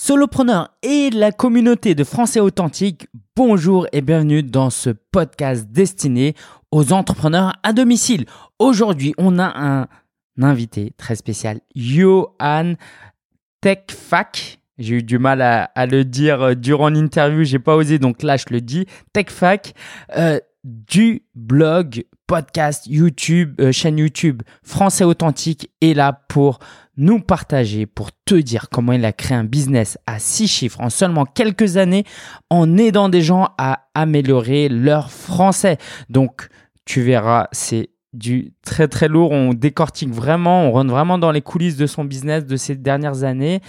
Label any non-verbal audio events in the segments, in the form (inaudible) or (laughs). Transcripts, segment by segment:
Solopreneurs et la communauté de Français authentiques, bonjour et bienvenue dans ce podcast destiné aux entrepreneurs à domicile. Aujourd'hui, on a un invité très spécial, Johan TechFac. J'ai eu du mal à, le dire euh, durant l'interview, j'ai pas osé, donc là je le dis. TechFac euh, du blog, podcast, YouTube, euh, chaîne YouTube Français Authentique est là pour nous partager, pour te dire comment il a créé un business à six chiffres en seulement quelques années en aidant des gens à améliorer leur français. Donc, tu verras, c'est du très très lourd. On décortique vraiment, on rentre vraiment dans les coulisses de son business de ces dernières années.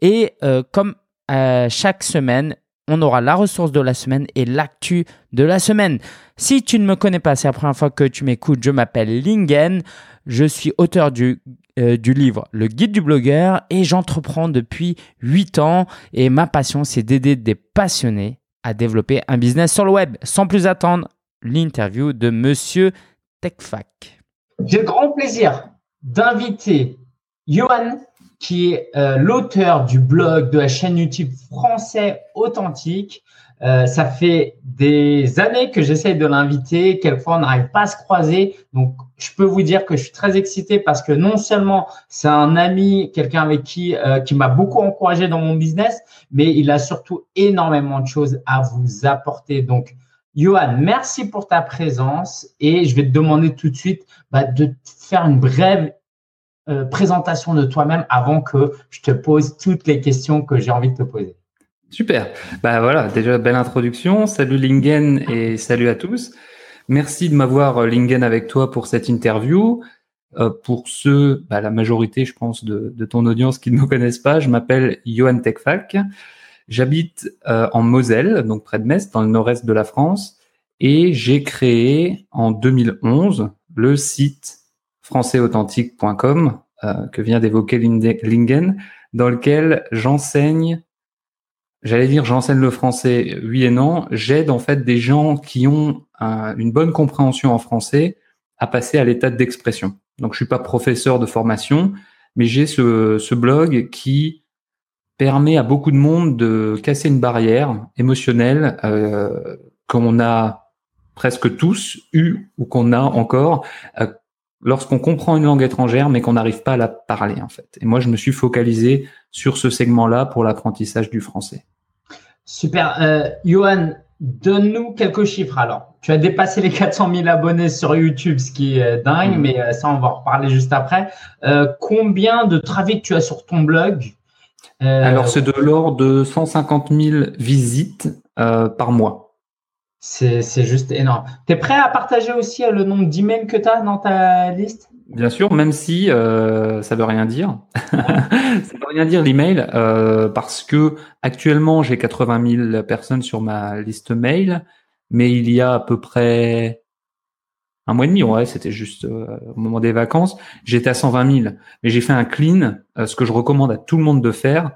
Et euh, comme euh, chaque semaine, on aura la ressource de la semaine et l'actu de la semaine. Si tu ne me connais pas, c'est la première fois que tu m'écoutes, je m'appelle Lingen. Je suis auteur du, euh, du livre Le guide du blogueur et j'entreprends depuis 8 ans et ma passion c'est d'aider des passionnés à développer un business sur le web. Sans plus attendre, l'interview de monsieur TechFac. J'ai grand plaisir d'inviter Johan qui est euh, l'auteur du blog de la chaîne YouTube Français Authentique. Euh, ça fait des années que j'essaye de l'inviter. Quelquefois, on n'arrive pas à se croiser. Donc, je peux vous dire que je suis très excité parce que non seulement c'est un ami, quelqu'un avec qui euh, qui m'a beaucoup encouragé dans mon business, mais il a surtout énormément de choses à vous apporter. Donc, Johan, merci pour ta présence et je vais te demander tout de suite bah, de faire une brève euh, présentation de toi-même avant que je te pose toutes les questions que j'ai envie de te poser. Super. Bah voilà, déjà belle introduction. Salut Lingen et salut à tous. Merci de m'avoir euh, Lingen avec toi pour cette interview. Euh, pour ceux, bah, la majorité, je pense, de, de, ton audience qui ne me connaissent pas, je m'appelle Johan Techfac. J'habite euh, en Moselle, donc près de Metz, dans le nord-est de la France, et j'ai créé en 2011 le site françaisauthentique.com euh, que vient d'évoquer Lingen, dans lequel j'enseigne, j'allais dire j'enseigne le français, oui et non, j'aide en fait des gens qui ont une bonne compréhension en français à passer à l'état d'expression. Donc je suis pas professeur de formation, mais j'ai ce, blog qui permet à beaucoup de monde de casser une barrière émotionnelle euh, qu'on a presque tous eu ou qu'on a encore euh, lorsqu'on comprend une langue étrangère mais qu'on n'arrive pas à la parler en fait. Et moi, je me suis focalisé sur ce segment-là pour l'apprentissage du français. Super. Euh, Johan, donne-nous quelques chiffres alors. Tu as dépassé les 400 000 abonnés sur YouTube, ce qui est dingue, mm. mais euh, ça, on va en reparler juste après. Euh, combien de trafic tu as sur ton blog? Euh, Alors, c'est de l'ordre de 150 000 visites par mois. C'est juste énorme. Tu es prêt à partager aussi euh, le nombre d'emails que tu as dans ta liste? Bien sûr, même si euh, ça veut rien dire. (laughs) ça veut rien dire l'email euh, parce que actuellement j'ai 80 000 personnes sur ma liste mail, mais il y a à peu près un mois et demi, ouais, c'était juste euh, au moment des vacances, j'étais à 120 000. Mais j'ai fait un clean, ce que je recommande à tout le monde de faire,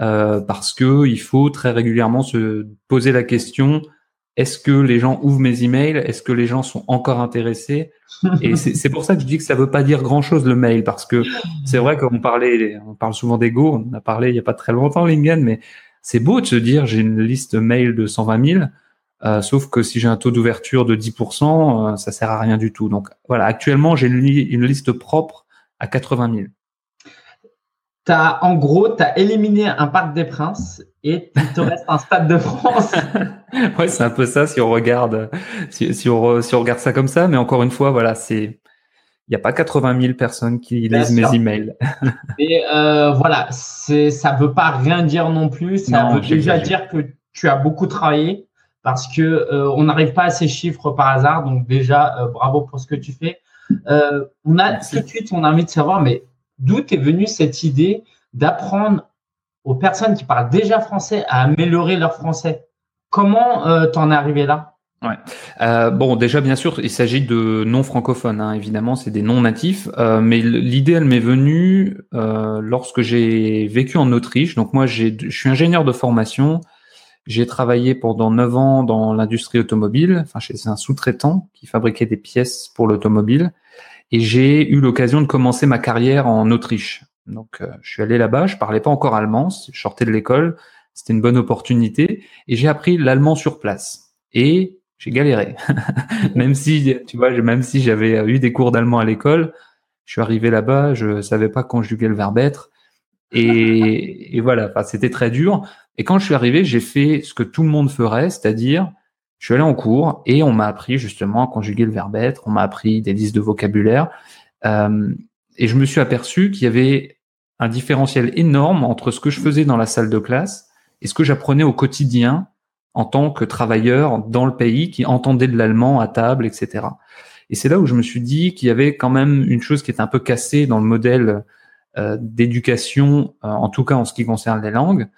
euh, parce que il faut très régulièrement se poser la question est-ce que les gens ouvrent mes emails? Est-ce que les gens sont encore intéressés? Et c'est pour ça que je dis que ça veut pas dire grand-chose le mail, parce que c'est vrai qu'on parlait, on parle souvent d'ego, on a parlé il y a pas très longtemps, Lingen, mais c'est beau de se dire j'ai une liste mail de 120 000, euh, sauf que si j'ai un taux d'ouverture de 10%, euh, ça sert à rien du tout. Donc voilà, actuellement j'ai une, une liste propre à 80 000 as, en gros, tu as éliminé un Parc des Princes et il te reste un Stade de France. (laughs) ouais, c'est un peu ça si on regarde, si, si, on, si on regarde ça comme ça. Mais encore une fois, voilà, c'est, il n'y a pas 80 000 personnes qui lisent mes emails. (laughs) et euh, voilà, c'est, ça veut pas rien dire non plus. Ça veut déjà dire que tu as beaucoup travaillé parce que euh, on n'arrive pas à ces chiffres par hasard. Donc déjà, euh, bravo pour ce que tu fais. On a tout de suite, on a envie de savoir, mais D'où est venue cette idée d'apprendre aux personnes qui parlent déjà français à améliorer leur français Comment euh, t'en es arrivé là? Ouais. Euh, bon, déjà bien sûr, il s'agit de non francophones. Hein, évidemment, c'est des non natifs. Euh, mais l'idée, elle m'est venue euh, lorsque j'ai vécu en Autriche. Donc moi, je suis ingénieur de formation. J'ai travaillé pendant neuf ans dans l'industrie automobile, enfin chez un sous-traitant qui fabriquait des pièces pour l'automobile et j'ai eu l'occasion de commencer ma carrière en Autriche. Donc, euh, je suis allé là-bas. Je parlais pas encore allemand. Je sortais de l'école. C'était une bonne opportunité et j'ai appris l'allemand sur place. Et j'ai galéré. (laughs) même si, tu vois, même si j'avais eu des cours d'allemand à l'école, je suis arrivé là-bas, je savais pas conjuguer le verbe être. Et, (laughs) et voilà, enfin, c'était très dur. Et quand je suis arrivé, j'ai fait ce que tout le monde ferait, c'est-à-dire, je suis allé en cours et on m'a appris justement à conjuguer le verbe être, on m'a appris des listes de vocabulaire. Euh, et je me suis aperçu qu'il y avait un différentiel énorme entre ce que je faisais dans la salle de classe et ce que j'apprenais au quotidien en tant que travailleur dans le pays qui entendait de l'allemand à table, etc. Et c'est là où je me suis dit qu'il y avait quand même une chose qui était un peu cassée dans le modèle euh, d'éducation, euh, en tout cas en ce qui concerne les langues,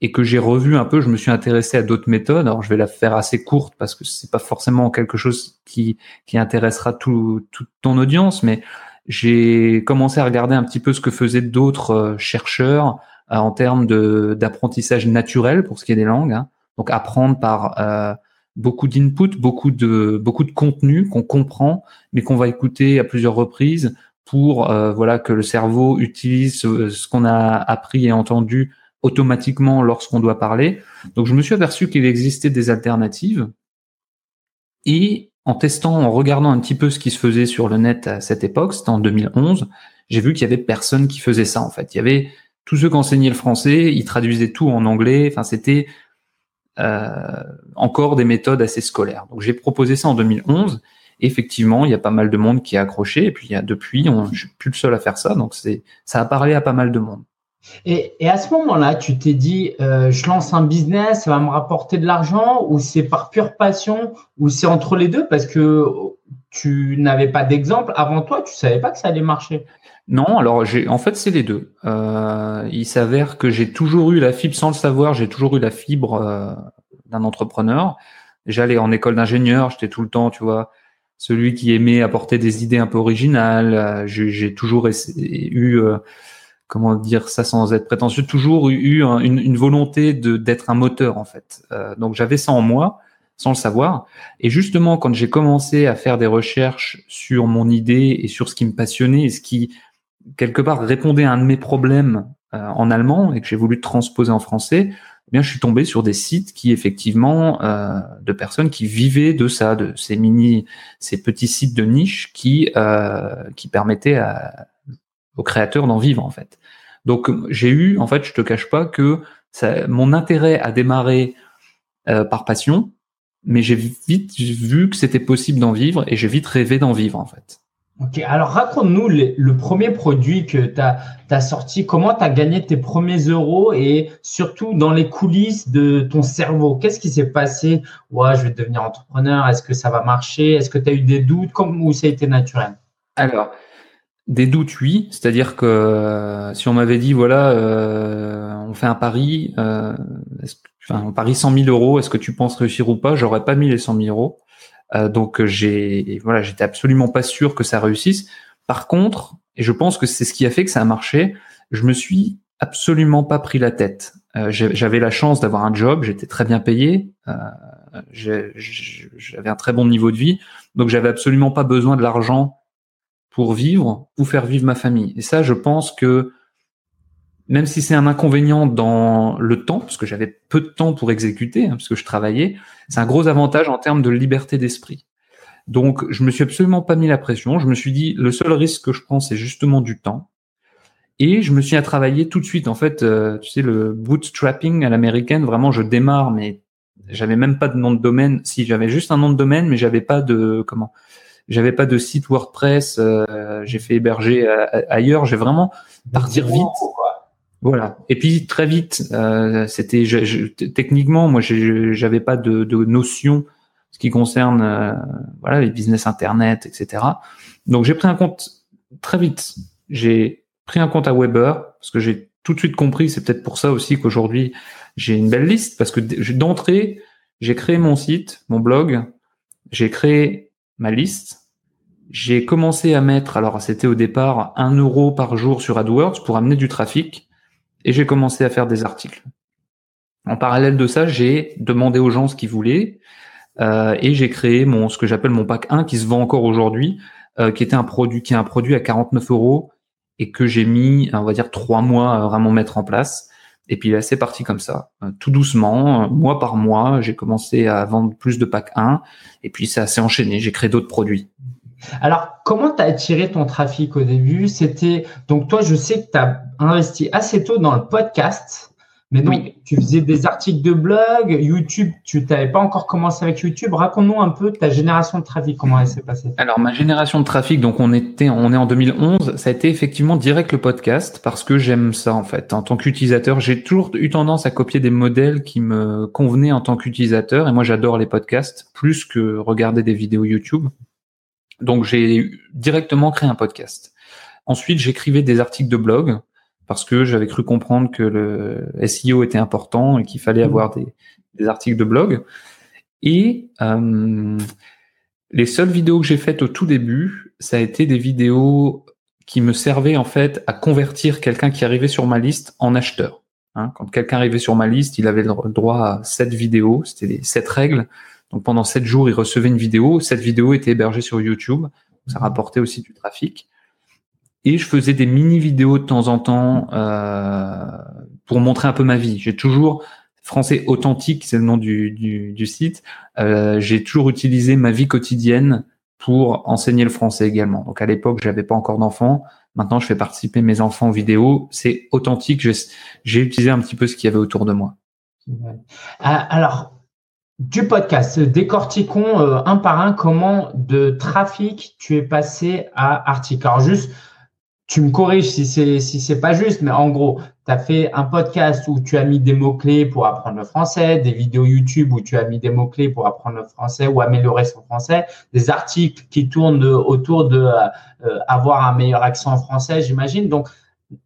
et que j'ai revu un peu. Je me suis intéressé à d'autres méthodes. Alors je vais la faire assez courte parce que c'est pas forcément quelque chose qui qui intéressera tout, toute ton audience, mais j'ai commencé à regarder un petit peu ce que faisaient d'autres euh, chercheurs euh, en termes d'apprentissage naturel pour ce qui est des langues. Hein. Donc apprendre par euh, beaucoup d'input, beaucoup de beaucoup de contenu qu'on comprend, mais qu'on va écouter à plusieurs reprises pour voilà que le cerveau utilise ce qu'on a appris et entendu automatiquement lorsqu'on doit parler. Donc je me suis aperçu qu'il existait des alternatives et en testant, en regardant un petit peu ce qui se faisait sur le net à cette époque, c'était en 2011, j'ai vu qu'il y avait personne qui faisait ça en fait. Il y avait tous ceux qui enseignaient le français, ils traduisaient tout en anglais. Enfin, c'était euh, encore des méthodes assez scolaires. Donc j'ai proposé ça en 2011. effectivement, il y a pas mal de monde qui a accroché. Et puis depuis, on, je suis plus le seul à faire ça. Donc c'est ça a parlé à pas mal de monde. Et, à ce moment-là, tu t'es dit, euh, je lance un business, ça va me rapporter de l'argent, ou c'est par pure passion, ou c'est entre les deux parce que tu n'avais pas d'exemple avant toi, tu savais pas que ça allait marcher. Non, alors en fait, c'est les deux. Euh, il s'avère que j'ai toujours eu la fibre, sans le savoir, j'ai toujours eu la fibre euh, d'un entrepreneur. J'allais en école d'ingénieur, j'étais tout le temps, tu vois, celui qui aimait apporter des idées un peu originales. J'ai toujours eu comment dire ça sans être prétentieux, toujours eu une, volonté d'être un moteur en fait. Euh, donc j'avais ça en moi sans le savoir. Et justement, quand j'ai commencé à faire des recherches sur mon idée et sur ce qui me passionnait et ce qui quelque part répondait à un de mes problèmes euh, en allemand et que j'ai voulu transposer en français, eh bien je suis tombé sur des sites qui effectivement euh, de personnes qui vivaient de ça, de ces mini, ces petits sites de niche qui euh, qui permettaient à, aux créateurs d'en vivre en fait. Donc j'ai eu, en fait, je te cache pas que ça, mon intérêt a démarré euh, par passion, mais j'ai vite vu que c'était possible d'en vivre et j'ai vite rêvé d'en vivre en fait. Ok, alors raconte-nous le, premier produit que tu as, sorti, comment tu as gagné tes premiers euros et surtout dans les coulisses de ton cerveau? Qu'est-ce qui s'est passé? Ouais, je vais devenir entrepreneur, est-ce que ça va marcher? Est-ce que tu as eu des doutes? Comment, ou ça a été naturel? Alors, des doutes, oui. C'est-à-dire que euh, si on m'avait dit, voilà, euh, on fait un pari, euh, on parie 100 000 euros, est-ce que tu penses réussir ou pas? J'aurais pas mis les 100 000 euros. Euh, donc j'ai, voilà, j'étais absolument pas sûr que ça réussisse. Par contre, et je pense que c'est ce qui a fait que ça a marché, je me suis absolument pas pris la tête. j'avais la chance d'avoir un job, j'étais très bien payé, j'avais un très bon niveau de vie, donc j'avais absolument pas besoin de l'argent pour vivre ou faire vivre ma famille. Et ça, je pense que même si c'est un inconvénient dans le temps, parce que j'avais peu de temps pour exécuter, hein, parce que je travaillais, c'est un gros avantage en termes de liberté d'esprit. Donc, je me suis absolument pas mis la pression. Je me suis dit, le seul risque que je prends, c'est justement du temps. Et je me suis à travailler tout de suite. En fait, euh, tu sais, le bootstrapping à l'américaine, vraiment, je démarre, mais j'avais même pas de nom de domaine. Si j'avais juste un nom de domaine, mais j'avais pas de comment j'avais pas de site WordPress, euh, j'ai fait héberger ailleurs, j'ai vraiment partir vite. Voilà. Et puis très vite, euh, c'était techniquement, moi, j'avais pas de, de notion ce qui concerne euh, voilà les business internet, etc. Donc j'ai pris un compte très vite. J'ai pris un compte à Weber parce que j'ai tout de suite compris. C'est peut-être pour ça aussi qu'aujourd'hui j'ai une belle liste parce que d'entrée j'ai créé mon site, mon blog, j'ai créé ma liste. J'ai commencé à mettre, alors c'était au départ un euro par jour sur AdWords pour amener du trafic, et j'ai commencé à faire des articles. En parallèle de ça, j'ai demandé aux gens ce qu'ils voulaient, euh, et j'ai créé mon ce que j'appelle mon pack 1 qui se vend encore aujourd'hui, euh, qui était un produit qui est un produit à 49 euros et que j'ai mis, on va dire, trois mois à vraiment mettre en place. Et puis là, c'est parti comme ça, euh, tout doucement, euh, mois par mois. J'ai commencé à vendre plus de pack 1 et puis ça s'est enchaîné. J'ai créé d'autres produits. Alors, comment tu as attiré ton trafic au début? C'était donc toi, je sais que tu as investi assez tôt dans le podcast. Mais donc, tu faisais des articles de blog, YouTube, tu n'avais pas encore commencé avec YouTube. Raconte-nous un peu ta génération de trafic, comment elle s'est passée. Alors, ma génération de trafic, donc on était, on est en 2011, ça a été effectivement direct le podcast parce que j'aime ça en fait. En tant qu'utilisateur, j'ai toujours eu tendance à copier des modèles qui me convenaient en tant qu'utilisateur et moi j'adore les podcasts plus que regarder des vidéos YouTube. Donc, j'ai directement créé un podcast. Ensuite, j'écrivais des articles de blog parce que j'avais cru comprendre que le SEO était important et qu'il fallait mmh. avoir des, articles de blog. Et euh, les seules vidéos que j'ai faites au tout début, ça a été des vidéos qui me servaient en fait à convertir quelqu'un qui arrivait sur ma liste en acheteur. Hein, quand quelqu'un arrivait sur ma liste, il avait le droit à sept vidéos, c'était les sept règles. Donc pendant sept jours, il recevait une vidéo. Cette vidéo était hébergée sur YouTube. Ça rapportait aussi du trafic. Et je faisais des mini vidéos de temps en temps euh, pour montrer un peu ma vie. J'ai toujours français authentique, c'est le nom du, site. Euh, j'ai toujours utilisé ma vie quotidienne pour enseigner le français également. Donc à l'époque, j'avais pas encore d'enfants. Maintenant, je fais participer mes enfants aux vidéos. C'est authentique. J'ai utilisé un petit peu ce qu'il y avait autour de moi. Ah, alors, du podcast, décortiquons euh, un par un comment de trafic tu es passé à article. Alors juste tu me corriges si c'est si c'est pas juste, mais en gros, tu as fait un podcast où tu as mis des mots-clés pour apprendre le français, des vidéos YouTube où tu as mis des mots-clés pour apprendre le français ou améliorer son français, des articles qui tournent autour de euh, avoir un meilleur accent français, j'imagine. Donc,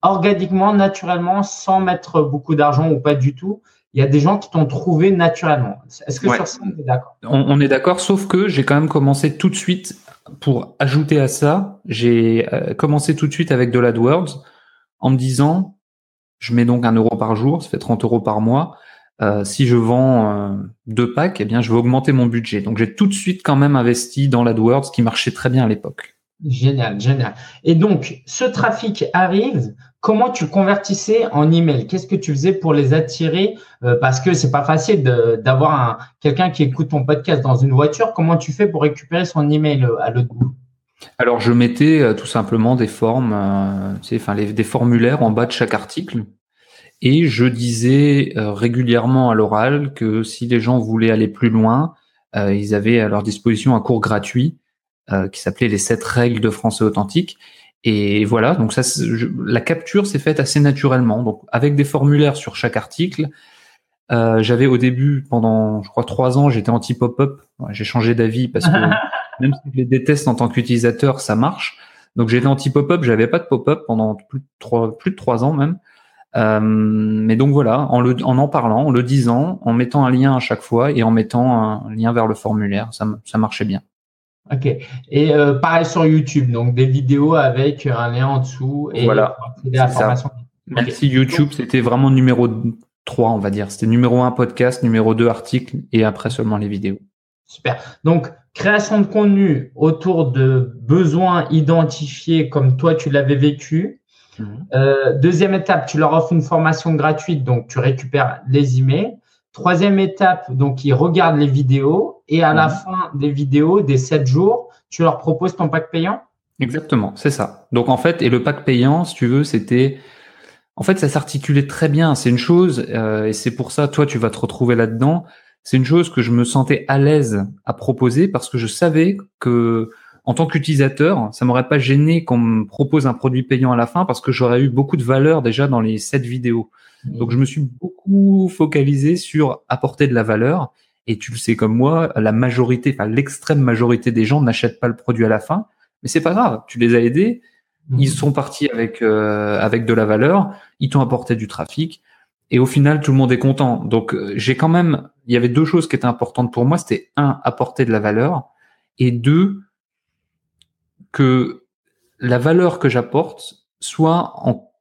organiquement, naturellement, sans mettre beaucoup d'argent ou pas du tout, il y a des gens qui t'ont trouvé naturellement. Est-ce que sur ça, on est d'accord? On, est d'accord, sauf que j'ai quand même commencé tout de suite pour ajouter à ça, j'ai euh, commencé tout de suite avec de l'AdWords en me disant, je mets donc un euro par jour, ça fait 30 euros par mois. Euh, si je vends euh, deux packs, eh bien, je vais augmenter mon budget. Donc, j'ai tout de suite quand même investi dans l'AdWords qui marchait très bien à l'époque. Génial, génial. Et donc, ce trafic arrive. Comment tu convertissais en email? Qu'est-ce que tu faisais pour les attirer? Euh, Parce que c'est pas facile d'avoir quelqu'un qui écoute ton podcast dans une voiture. Comment tu fais pour récupérer son email euh, à l'autre bout? Alors, je mettais euh, tout simplement des formes, des formulaires en bas de chaque article. Et je disais régulièrement à l'oral que si les gens voulaient aller plus loin, ils avaient à leur disposition un cours gratuit qui s'appelait les sept règles de français authentique. Et voilà, donc ça, la capture s'est faite assez naturellement, donc avec des formulaires sur chaque article. Euh, j'avais au début, pendant je crois trois ans, j'étais anti pop-up. J'ai changé d'avis parce que (laughs) même si je les déteste en tant qu'utilisateur, ça marche. Donc j'étais anti pop-up, j'avais pas de pop-up pendant plus de trois, plus de trois ans même. Euh, mais donc voilà, en, le, en en parlant, en le disant, en mettant un lien à chaque fois et en mettant un lien vers le formulaire, ça, ça marchait bien. Ok. Et euh, pareil sur YouTube, donc des vidéos avec un lien en dessous et voilà. Même si YouTube, c'était vraiment numéro 3, on va dire. C'était numéro 1 podcast, numéro 2 article et après seulement les vidéos. Super. Donc, création de contenu autour de besoins identifiés comme toi, tu l'avais vécu. Mhm. Euh, deuxième étape, tu leur offres une formation gratuite, donc tu récupères les emails. Troisième étape, donc ils regardent les vidéos et à la mhm. fin des vidéos, des sept jours, tu leur proposes ton pack payant? Exactement, c'est ça. Donc en fait, et le pack payant, si tu veux, c'était... En fait, ça s'articulait très bien. C'est une chose, euh, et c'est pour ça, toi, tu vas te retrouver là-dedans. C'est une chose que je me sentais à l'aise à proposer parce que je savais que, en tant qu'utilisateur, ça m'aurait pas gêné qu'on me propose un produit payant à la fin parce que j'aurais eu beaucoup de valeur déjà dans les sept vidéos. Donc je me suis beaucoup focalisé sur apporter de la valeur. Et tu le sais comme moi, la majorité, enfin l'extrême majorité des gens n'achètent pas le produit à la fin, mais c'est pas grave. Tu les as aidés, mmh. ils sont partis avec euh, avec de la valeur, ils t'ont apporté du trafic, et au final tout le monde est content. Donc euh, j'ai quand même, il y avait deux choses qui étaient importantes pour moi, c'était un apporter de la valeur, et deux que la valeur que j'apporte soit en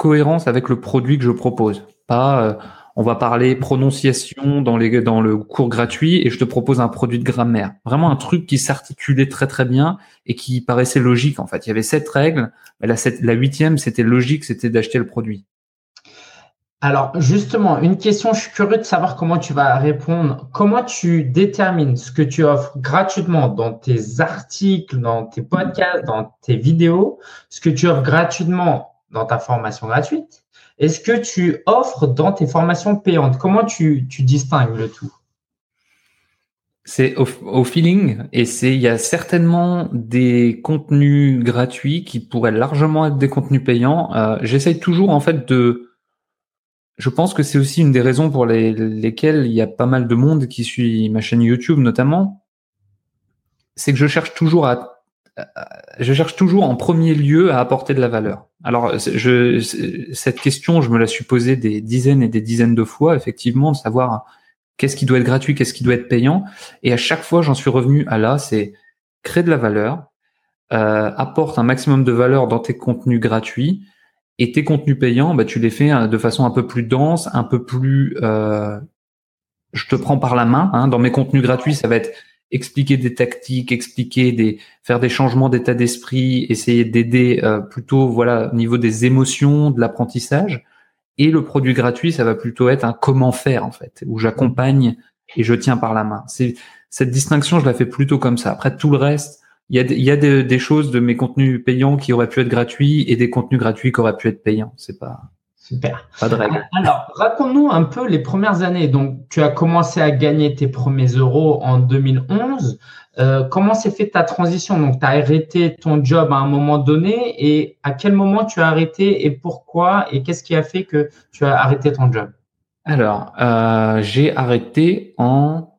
cohérence avec le produit que je propose. Pas euh, on va parler prononciation dans, les, dans le cours gratuit et je te propose un produit de grammaire. Vraiment un truc qui s'articulait très très bien et qui paraissait logique en fait. Il y avait sept règles, la, la huitième c'était logique, c'était d'acheter le produit. Alors justement, une question, je suis curieux de savoir comment tu vas répondre. Comment tu détermines ce que tu offres gratuitement dans tes articles, dans tes podcasts, dans tes vidéos, ce que tu offres gratuitement dans ta formation gratuite et ce que tu offres dans tes formations payantes? Comment tu, distingues le tout? C'est au, feeling et c'est il y a certainement des contenus gratuits qui pourraient largement être des contenus payants. Euh, J'essaye toujours en fait de je pense que c'est aussi une des raisons pour lesquelles il y a pas mal de monde qui suit ma chaîne YouTube notamment. C'est que je cherche toujours à, je cherche toujours en premier lieu à apporter de la valeur. Alors, cette question, je me la suis posée des dizaines et des dizaines de fois, effectivement, de savoir qu'est-ce qui doit être gratuit, qu'est-ce qui doit être payant. Et à chaque fois, j'en suis revenu à là, c'est créer de la valeur, euh, apporte un maximum de valeur dans tes contenus gratuits, et tes contenus payants, bah, tu les fais hein, de façon un peu plus dense, un peu plus. Euh, je te prends par la main. Hein. Dans mes contenus gratuits, ça va être expliquer des tactiques, expliquer des, faire des changements d'état d'esprit, essayer d'aider euh, plutôt voilà au niveau des émotions, de l'apprentissage. Et le produit gratuit, ça va plutôt être un comment faire en fait, où j'accompagne et je tiens par la main. C'est cette distinction, je la fais plutôt comme ça. Après tout le reste, il y a, y a des, choses de mes contenus payants qui auraient pu être gratuits et des contenus gratuits qui auraient pu être payants. C'est pas super. Pas de règle. Alors, raconte-nous un peu les premières années. Donc, tu as commencé à gagner tes premiers euros en 2011. Euh, comment s'est fait ta transition? Donc, tu as arrêté ton job à un moment donné et à quel moment tu as arrêté et pourquoi et qu'est-ce qui a fait que tu as arrêté ton job? Alors, euh, j'ai arrêté en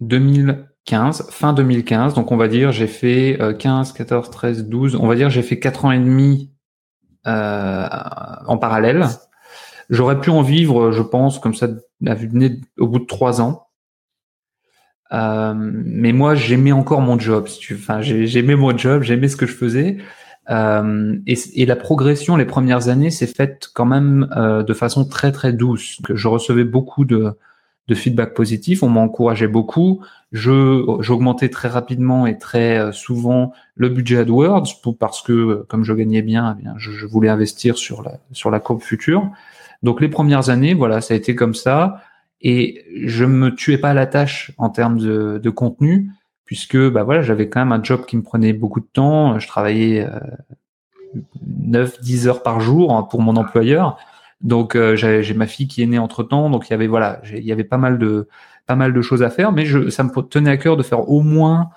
2000. 15, fin 2015. Donc on va dire j'ai fait 15, 14, 13, 12. On va dire j'ai fait quatre ans et demi en parallèle. J'aurais pu en vivre, je pense, comme ça, à vue de nez, au bout de trois ans. Euh, mais moi, j'aimais encore mon job. Enfin, j'aimais mon job, j'aimais ce que je faisais. Euh, et, la progression les premières années s'est faite quand même euh, de façon très très douce. Je recevais beaucoup de, de feedback positif, on m'encourageait beaucoup. Je j'augmentais très rapidement et très euh, souvent le budget AdWords pour, parce que comme je gagnais bien, eh bien je, voulais investir sur la sur la courbe future. Donc les premières années, voilà, ça a été comme ça et je me tuais pas à la tâche en termes de, de contenu puisque bah voilà, j'avais quand même un job qui me prenait beaucoup de temps. Je travaillais euh, 9-10 heures par jour hein, pour mon employeur. Donc euh, j'ai ma fille qui est née entre temps, donc il y avait voilà, il y avait pas mal de pas mal de choses à faire, mais je, ça me tenait à cœur de faire au moins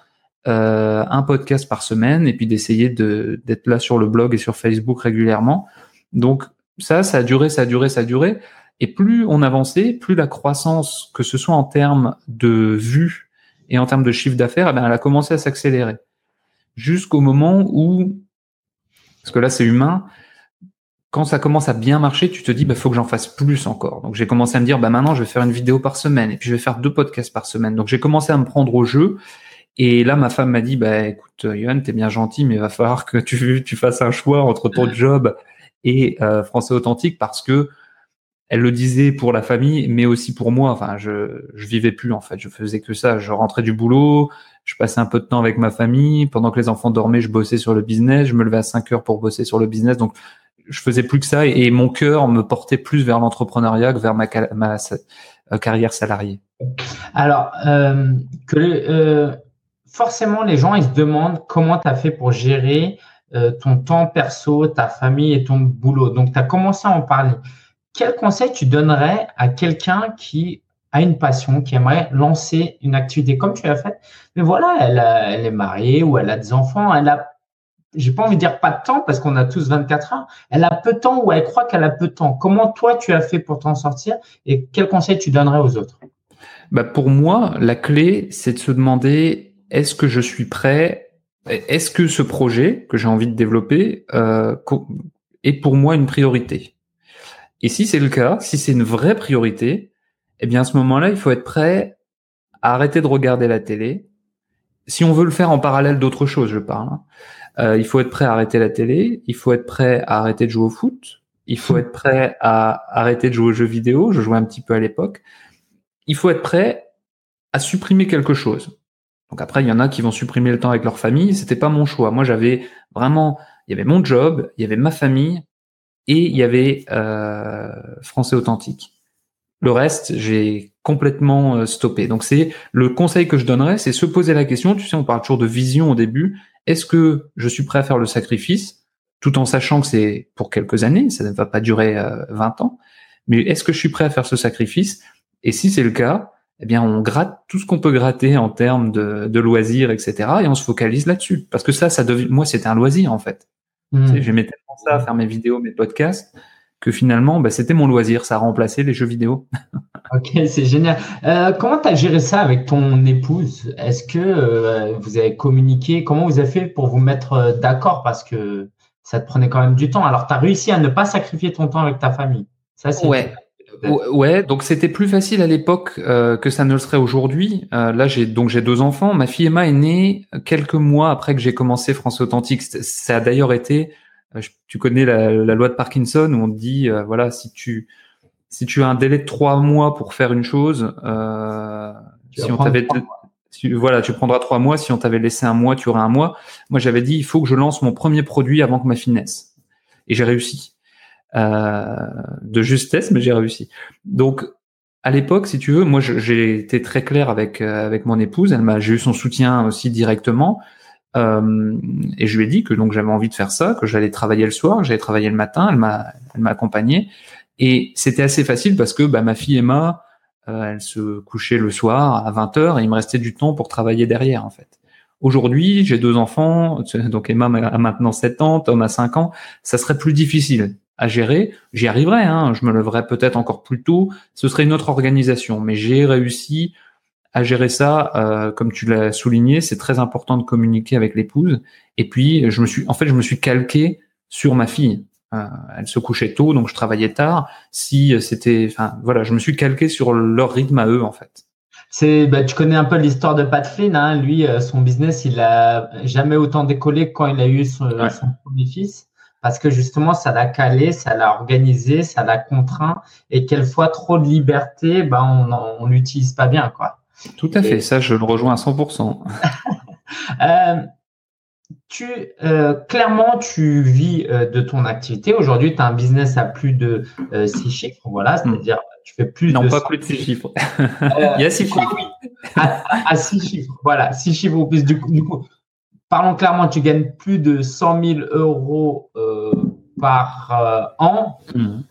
euh, un podcast par semaine et puis d'essayer de d'être là sur le blog et sur Facebook régulièrement. Donc ça, ça a duré, ça a duré, ça a duré. Et plus on avançait, plus la croissance, que ce soit en termes de vues et en termes de chiffre d'affaires, eh ben, elle a commencé à s'accélérer. Jusqu'au moment où, parce que là c'est humain, quand ça commence à bien marcher, tu te dis, bah, faut que j'en fasse plus encore. Donc, j'ai commencé à me dire, bah, maintenant, je vais faire une vidéo par semaine et puis je vais faire deux podcasts par semaine. Donc, j'ai commencé à me prendre au jeu. Et là, ma femme m'a dit, bah, écoute, Yohan, t'es bien gentil, mais il va falloir que tu, (laughs) tu fasses un choix entre ton job et euh, Français Authentique parce que elle le disait pour la famille, mais aussi pour moi. Enfin, je, je vivais plus, en fait. Je faisais que ça. Je rentrais du boulot, je passais un peu de temps avec ma famille. Pendant que les enfants dormaient, je bossais sur le business. Je me levais à 5 heures pour bosser sur le business. Donc, je faisais plus que ça et, mon cœur me portait plus vers l'entrepreneuriat que vers ma, euh, carrière salariée. Alors, euh, euh, forcément, les gens ils se demandent comment tu as fait pour gérer ton temps perso, ta famille et ton boulot. Donc, tu as commencé à en parler. Quel conseil tu donnerais à quelqu'un qui a une passion, qui aimerait lancer une activité comme tu l'as fait, mais voilà, elle, elle est mariée ou elle a des enfants, elle j'ai pas envie de dire pas de temps parce qu'on a tous 24 heures. Elle a peu de temps ou elle croit qu'elle a peu de temps. Comment toi tu as fait pour t'en sortir et quel conseil tu donnerais aux autres? Bah Pour moi, la clé, c'est de se demander est-ce que je suis prêt? Est-ce que ce projet que j'ai envie de développer euh, est pour moi une priorité? Et si c'est le cas, si c'est une vraie priorité, eh bien à ce moment-là, il faut être prêt à arrêter de regarder la télé. Si on veut le faire en parallèle d'autres choses, je parle. Hein. Euh, il faut être prêt à arrêter la télé, il faut être prêt à arrêter de jouer au foot, il faut être prêt à arrêter de jouer aux jeux vidéo. Je jouais un petit peu à l'époque. Il faut être prêt à supprimer quelque chose. Donc après, il y en a qui vont supprimer le temps avec leur famille. C'était pas mon choix. Moi, j'avais vraiment, il y avait mon job, il y avait ma famille et il y avait euh, Français authentique. Le reste, j'ai complètement euh, stoppé. Donc c'est le conseil que je donnerais, c'est se poser la question. Tu sais, on parle toujours de vision au début. Est-ce que je suis prêt à faire le sacrifice, tout en sachant que c'est pour quelques années, ça ne va pas durer 20 euh, ans. Mais est-ce que je suis prêt à faire ce sacrifice? Et si c'est le cas, eh bien, on gratte tout ce qu'on peut gratter en termes de, de, loisirs, etc. Et on se focalise là-dessus. Parce que ça, ça devient, moi, c'était un loisir, en fait. Mmh. J'aimais tellement ça, à faire mes vidéos, mes podcasts, que finalement, bah, c'était mon loisir. Ça a remplacé les jeux vidéo. (laughs) ok, c'est génial. Euh, comment tu as géré ça avec ton épouse? Est-ce que euh, vous avez communiqué? Comment vous avez fait pour vous mettre euh, d'accord? Parce que ça te prenait quand même du temps. Alors, tu as réussi à ne pas sacrifier ton temps avec ta famille. Ça, c'est ouais. Ouais, donc c'était plus facile à l'époque euh, que ça ne le serait aujourd'hui. Euh, là, j'ai donc j'ai deux enfants. Ma fille Emma est née quelques mois après que j'ai commencé France Authentique. Ça a d'ailleurs été, euh, tu connais la, loi de Parkinson où on dit voilà si tu si tu as un délai de trois mois pour faire une chose, si on t'avait voilà, tu prendras trois mois. Si on t'avait laissé un mois, tu aurais un mois. Moi, j'avais dit il faut que je lance mon premier produit avant que ma fille naisse, et j'ai réussi. Euh, de justesse, mais j'ai réussi. Donc, à l'époque, si tu veux, moi, j'ai été très clair avec euh, avec mon épouse. Elle m'a, j'ai eu son soutien aussi directement. Euh, et je lui ai dit que donc j'avais envie de faire ça, que j'allais travailler le soir, j'allais travailler le matin. Elle m'a, elle m'a accompagné. Et c'était assez facile parce que bah, ma fille Emma, elle se couchait le soir à 20 h et il me restait du temps pour travailler derrière en fait. Aujourd'hui, j'ai deux enfants, donc Emma a maintenant 7 ans, Tom a 5 ans, ça serait plus difficile à gérer. J'y arriverai, hein, je me leverai peut-être encore plus tôt, ce serait une autre organisation, mais j'ai réussi à gérer ça, euh, comme tu l'as souligné, c'est très important de communiquer avec l'épouse. Et puis, je me suis, en fait, je me suis calqué sur ma fille. Euh, elle se couchait tôt, donc je travaillais tard. Si c'était, enfin, voilà, je me suis calqué sur leur rythme à eux, en fait. C'est, bah, tu connais un peu l'histoire de Pat Flynn. Hein. Lui, euh, son business, il a jamais autant décollé quand il a eu son premier fils parce que justement, ça l'a calé, ça l'a organisé, ça l'a contraint, et quelquefois trop de liberté, ben on n'utilise pas bien, quoi. Tout à fait, ça je le rejoins à 100%. (laughs) euh, tu, euh, clairement, tu vis euh, de ton activité. Aujourd'hui, tu as un business à plus de 6 euh, chiffres, voilà, hmm. c'est-à-dire tu fais plus non, de. Non, pas plus de 6 chiffres. (laughs) Il y a 6 chiffres. À 6 chiffres, voilà, 6 chiffres ou plus. Du coup, du coup parlons clairement, tu gagnes plus de 100 000 euros euh, par euh, an. Mhm.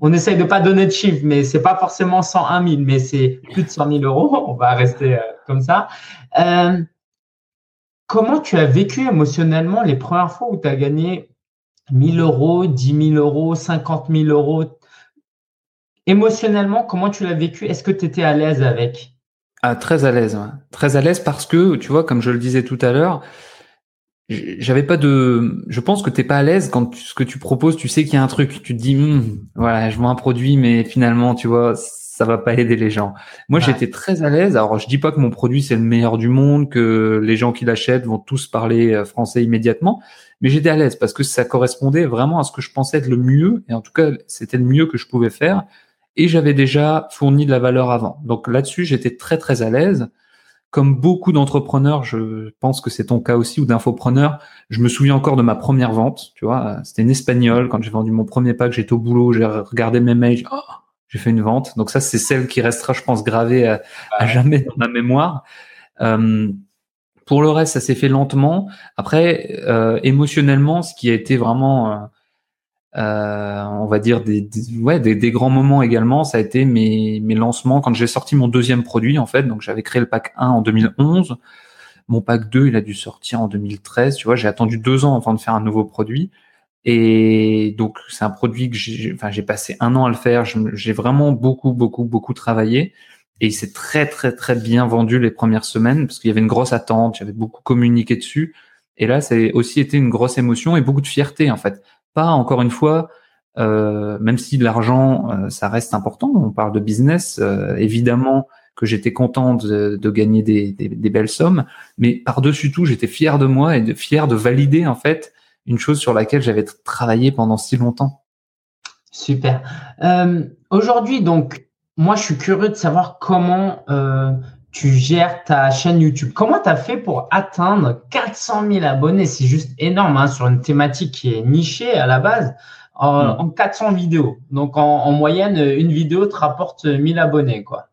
On, essaye de pas donner de chiffres, mais c'est pas forcément 101 000, mais c'est plus de 100 000 euros. (laughs) On va rester euh, comme ça. comment tu as vécu émotionnellement les premières fois où tu as gagné 1000 euros, 10 000 euros, 50 000 euros? Émotionnellement, comment tu l'as vécu? Est-ce que tu étais à l'aise avec? Ah, très à l'aise, très à l'aise parce que tu vois, comme je le disais tout à l'heure, j'avais pas de. Je pense que t'es pas à l'aise quand ce que tu proposes, tu sais qu'il y a un truc, tu te dis, hm, voilà, je vends un produit, mais finalement, tu vois, ça va pas aider les gens. Moi, j'étais très à l'aise. Alors, je dis pas que mon produit c'est le meilleur du monde, que les gens qui l'achètent vont tous parler euh, français immédiatement, mais j'étais à l'aise parce que ça correspondait vraiment à ce que je pensais être le mieux, et en tout cas, c'était le mieux que je pouvais faire et j'avais déjà fourni de la valeur avant. Donc là-dessus, j'étais très très à l'aise. Comme beaucoup d'entrepreneurs, je pense que c'est ton cas aussi, ou d'infopreneurs, je me souviens encore de ma première vente, tu vois, c'était une espagnole, quand j'ai vendu mon premier pack, j'étais au boulot, j'ai regardé mes mails, oh, j'ai fait une vente. Donc ça, c'est celle qui restera, je pense, gravée à, jamais dans ma mémoire. Euh, pour le reste, ça s'est fait lentement. Après, euh, émotionnellement, ce qui a été vraiment... Euh, on va dire des, ouais, des, grands moments également. Ça a été mes, mes lancements quand j'ai sorti mon deuxième produit en fait. Donc j'avais créé le pack 1 en 2011. Mon pack 2, il a dû sortir en 2013. Tu vois, j'ai attendu deux ans avant de faire un nouveau produit. Et donc c'est un produit que j'ai, enfin j'ai passé un an à le faire. J'ai vraiment beaucoup, beaucoup, beaucoup travaillé. Et il s'est très, très, très bien vendu les premières semaines parce qu'il y avait une grosse attente. J'avais beaucoup communiqué dessus. Et là, a aussi été une grosse émotion et beaucoup de fierté en fait pas encore une fois, euh, même si l'argent, euh, ça reste important, on parle de business, euh, évidemment que j'étais content de, gagner des, belles sommes, mais par-dessus tout, j'étais fier de moi et de, fier de valider en fait une chose sur laquelle j'avais travaillé pendant si longtemps. Super. Aujourd'hui, donc, moi, je suis curieux de savoir comment tu gères ta chaîne YouTube. Comment tu as fait pour atteindre 400 000 abonnés? C'est juste énorme hein, sur une thématique qui est nichée à la base. En, 400 mm. vidéos. Donc, en, moyenne, une vidéo te rapporte 1000 abonnés, quoi.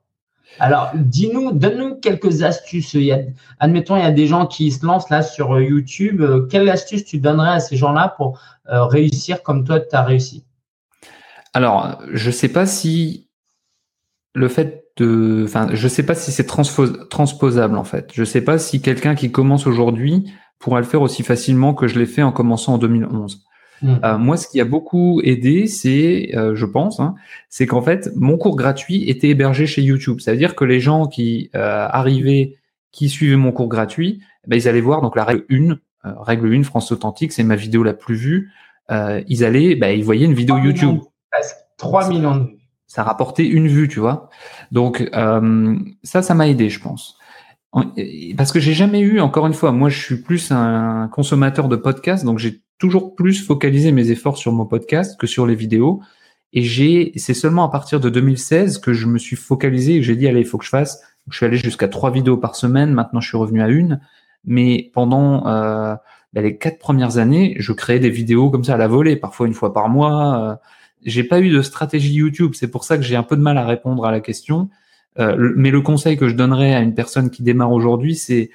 Alors, dis-nous, donne-nous quelques astuces. Il y a, admettons, il y a des gens qui se lancent là sur YouTube. Quelle astuce tu donnerais à ces gens-là pour euh, réussir comme toi, tu as réussi? Alors, je sais pas si le fait de, enfin, je sais pas si c'est transposable en fait. Je sais pas si quelqu'un qui commence aujourd'hui pourra le faire aussi facilement que je l'ai fait en commençant en 2011. Hmm. Euh, moi, ce qui a beaucoup aidé, c'est, euh, je pense, hein, c'est qu'en fait, mon cours gratuit était hébergé chez YouTube. Ça veut dire que les gens qui euh, arrivaient, qui suivaient mon cours gratuit, eh ben, ils allaient voir donc la règle 1, règle 1, France Authentique, c'est ma vidéo la plus vue. ils allaient, bah, ils voyaient une vidéo YouTube. 3 millions de vues ça rapportait une vue, tu vois. Donc euh, ça, ça m'a aidé, je pense. Parce que j'ai jamais eu, encore une fois, moi je suis plus un consommateur de podcasts, donc j'ai toujours plus focalisé mes efforts sur mon podcast que sur les vidéos. Et j'ai, c'est seulement à partir de 2016 que je me suis focalisé et que j'ai dit allez, il faut que je fasse. Je suis allé jusqu'à trois vidéos par semaine. Maintenant, je suis revenu à une. Mais pendant euh, bah, les quatre premières années, je créais des vidéos comme ça à la volée, parfois une fois par mois. Euh, j'ai pas eu de stratégie YouTube, c'est pour ça que j'ai un peu de mal à répondre à la question. Euh, mais le conseil que je donnerais à une personne qui démarre aujourd'hui, c'est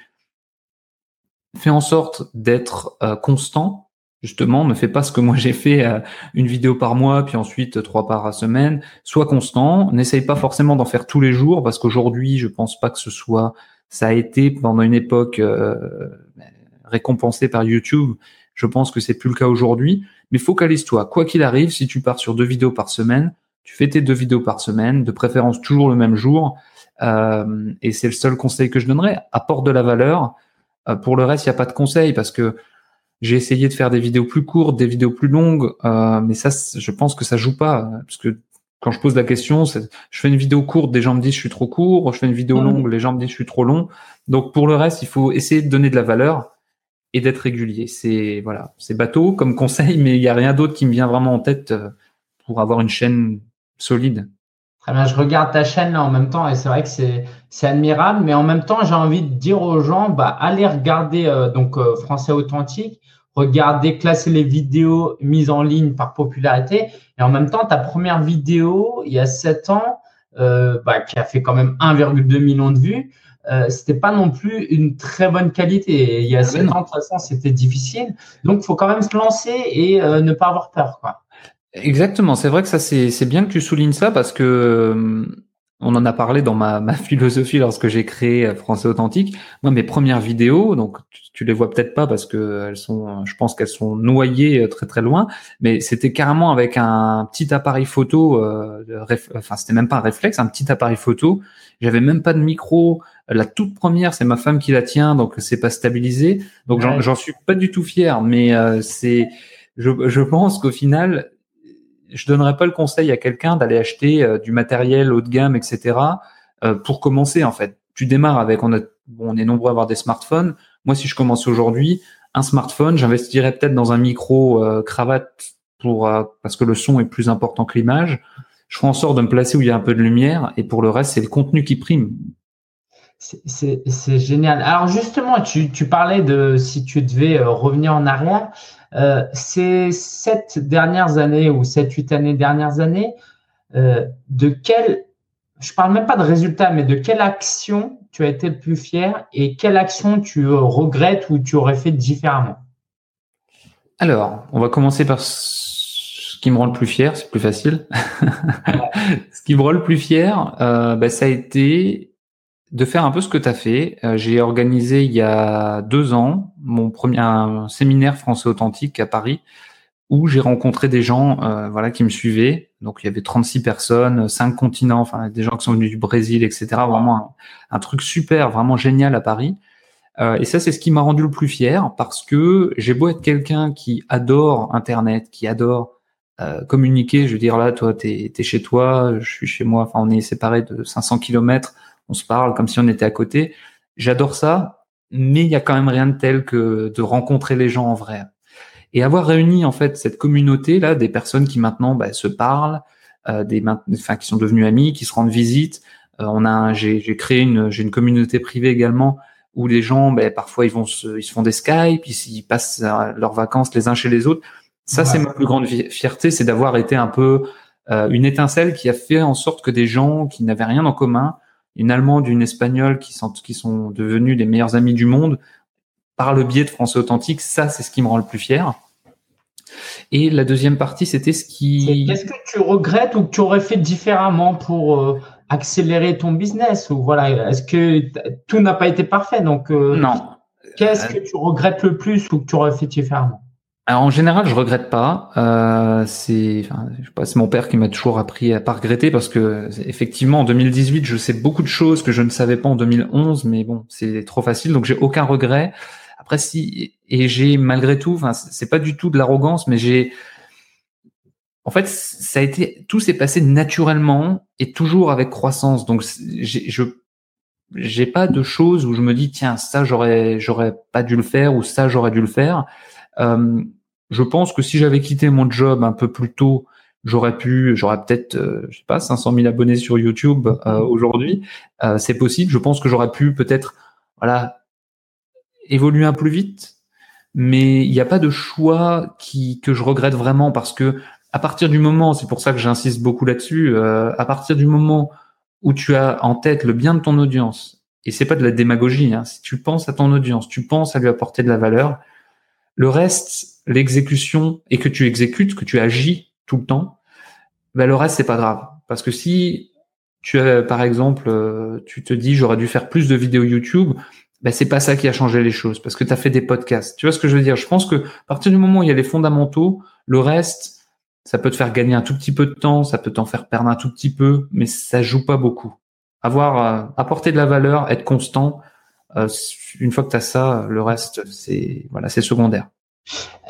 fais en sorte d'être euh, constant. Justement, ne fais pas ce que moi j'ai fait, euh, une vidéo par mois, puis ensuite trois par semaine. Sois constant. N'essaye pas forcément d'en faire tous les jours, parce qu'aujourd'hui, je pense pas que ce soit. Ça a été pendant une époque récompensé par YouTube. Je pense que c'est plus le cas aujourd'hui. Mais focalise-toi, quoi qu'il arrive, si tu pars sur deux vidéos par semaine, tu fais tes deux vidéos par semaine, de préférence toujours le même jour. Euh, et c'est le seul conseil que je donnerais. Apporte de la valeur. Euh, pour le reste, il n'y a pas de conseil parce que j'ai essayé de faire des vidéos plus courtes, des vidéos plus longues, euh, mais ça, je pense que ça joue pas. Parce que quand je pose la question, je fais une vidéo courte, des gens me disent je suis trop court, je fais une vidéo longue, les gens me disent je suis trop long. Donc pour le reste, il faut essayer de donner de la valeur et d'être régulier. C'est voilà, c'est bateau comme conseil, mais il n'y a rien d'autre qui me vient vraiment en tête euh, pour avoir une chaîne solide. Très bien, je regarde ta chaîne là en même temps et c'est vrai que c'est c'est admirable, mais en même temps j'ai envie de dire aux gens, bah allez regarder euh, donc euh, Français authentique, regardez classer les vidéos mises en ligne par popularité et en même temps ta première vidéo il y a 7 ans bah, qui a fait quand même 1,2 million de vues euh, c'était pas non plus une très bonne qualité. il y a ah, sept ans, de toute façon, c'était difficile. Donc, il faut quand même se lancer et euh, ne pas avoir peur. Quoi. Exactement. C'est vrai que ça, c'est bien que tu soulignes ça parce que euh, on en a parlé dans ma, ma philosophie lorsque j'ai créé euh, Français Authentique. Moi, mes premières vidéos, donc tu, les vois peut-être pas parce que elles sont, je pense qu'elles sont noyées très très loin, mais c'était carrément avec un petit appareil photo. Euh, enfin, c'était même pas un réflexe, un petit appareil photo. J'avais même pas de micro. La toute première, c'est ma femme qui la tient, donc c'est pas stabilisé. Donc j'en suis pas du tout fier, mais euh, c'est, je, je pense qu'au final, je donnerais pas le conseil à quelqu'un d'aller acheter euh, du matériel haut de gamme, etc. Euh, pour commencer en fait. Tu démarres avec, on, est nombreux à avoir des smartphones. Moi, si je commence aujourd'hui, un smartphone, j'investirais peut-être dans un micro cravate pour parce que le son est plus important que l'image. Je ferai en sorte de me placer où il y a un peu de lumière et pour le reste, c'est le contenu qui prime. C'est génial. Alors justement, tu, parlais de si tu devais euh, revenir en arrière. Euh, ces sept dernières années ou sept, huit années dernières années, euh, de quelle, je parle même pas de résultats, mais de quelle action tu as été le plus fier et quelle action tu regrettes ou tu aurais fait différemment? Alors, on va commencer par ce qui me rend le plus fier, c'est plus facile. (laughs) ce qui me rend le plus fier, bah, ça a été de faire un peu ce que tu as fait. Euh, j'ai organisé il y a deux ans mon premier un séminaire français authentique à Paris où j'ai rencontré des gens euh, voilà qui me suivaient. Donc il y avait 36 personnes, cinq continents, enfin des gens qui sont venus du Brésil, etc. Vraiment un, truc super, vraiment génial à Paris. Euh, et ça, c'est ce qui m'a rendu le plus fier parce que j'ai beau être quelqu'un qui adore Internet, qui adore communiquer. Je veux dire là, toi, t'es es chez toi, je suis chez moi. Enfin, on est séparés de 500 kilomètres on se parle comme si on était à côté. J'adore ça, mais il y a quand même rien de tel que de rencontrer les gens en vrai. Et avoir réuni en fait cette communauté là, des personnes qui maintenant bah, se parlent, euh, des, enfin qui sont devenus amis, qui se rendent visite. Euh, on a, j'ai créé une, j'ai une communauté privée également où les gens, bah, parfois ils vont se, ils se font des Skype, ils, ils passent euh, leurs vacances les uns chez les autres. Ça, c'est ma plus grande fierté, c'est d'avoir été un peu euh, une étincelle qui a fait en sorte que des gens qui n'avaient rien en commun, une Allemande, une Espagnole, qui sont, qui sont devenus les meilleurs amis du monde, par le biais de Français Authentique, ça, c'est ce qui me rend le plus fier. Et la deuxième partie, c'était ce qui. Qu'est-ce que tu regrettes ou que tu aurais fait différemment pour euh, accélérer ton business ou voilà Est-ce que tout n'a pas été parfait Donc euh, non. Qu'est-ce que tu regrettes le plus ou que tu aurais fait différemment? Alors en général, je regrette pas. Euh, c'est, enfin, je sais pas, c'est mon père qui m'a toujours appris à pas regretter parce que effectivement, en 2018, je sais beaucoup de choses que je ne savais pas en 2011, mais bon, c'est trop facile, donc j'ai aucun regret. Après, si et j'ai malgré tout, enfin, c'est pas du tout de l'arrogance, mais j'ai, en fait, ça a été, tout s'est passé naturellement et toujours avec croissance. Donc, je, j'ai pas de choses où je me dis tiens ça j'aurais j'aurais pas dû le faire ou ça j'aurais dû le faire je pense que si j'avais quitté mon job un peu plus tôt, j'aurais pu, j'aurais peut-être, euh, je sais pas, 500 000 abonnés sur YouTube euh, aujourd'hui. c'est possible. Je pense que j'aurais pu peut-être, voilà, évoluer un peu plus vite. Mais il n'y a pas de choix qui que je regrette vraiment parce que à partir du moment, c'est pour ça que j'insiste beaucoup là-dessus, à partir du moment où tu as en tête le bien de ton audience, et c'est pas de la démagogie, hein, si tu penses à ton audience, tu penses à lui apporter de la valeur, le reste, l'exécution, et que tu exécutes, que tu agis tout le temps, ben le reste, c'est pas grave. Parce que si tu as, par exemple, euh, tu te dis, j'aurais dû faire plus de vidéos YouTube, ben c'est pas ça qui a changé les choses, parce que tu as fait des podcasts. Tu vois ce que je veux dire? Je pense que à partir du moment où il y a les fondamentaux, le reste, ça peut te faire gagner un tout petit peu de temps, ça peut t'en faire perdre un tout petit peu, mais ça joue pas beaucoup. Avoir, euh, apporter de la valeur, être constant, une fois que tu as ça, le reste, c'est voilà, c'est secondaire.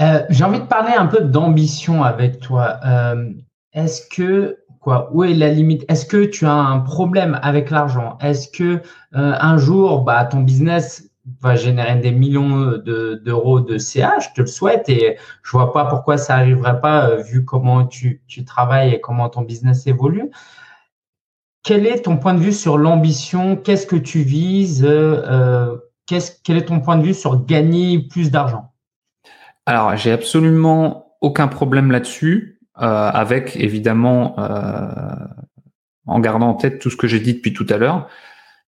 Euh, j'ai envie de parler un peu d'ambition avec toi. Euh, est-ce que quoi Où est la limite? Est-ce que tu as un problème avec l'argent? Est-ce que un jour, bah, ton business va générer des millions d'euros de, CA Je te le souhaite et je vois pas pourquoi ça arriverait pas vu comment tu, tu travailles et comment ton business évolue. Quel est ton point de vue sur l'ambition? Qu'est-ce que tu vises? Euh, Quel est ton point de vue sur gagner plus d'argent? Alors, j'ai absolument aucun problème là-dessus, euh, avec évidemment, euh, en gardant en tête tout ce que j'ai dit depuis tout à l'heure.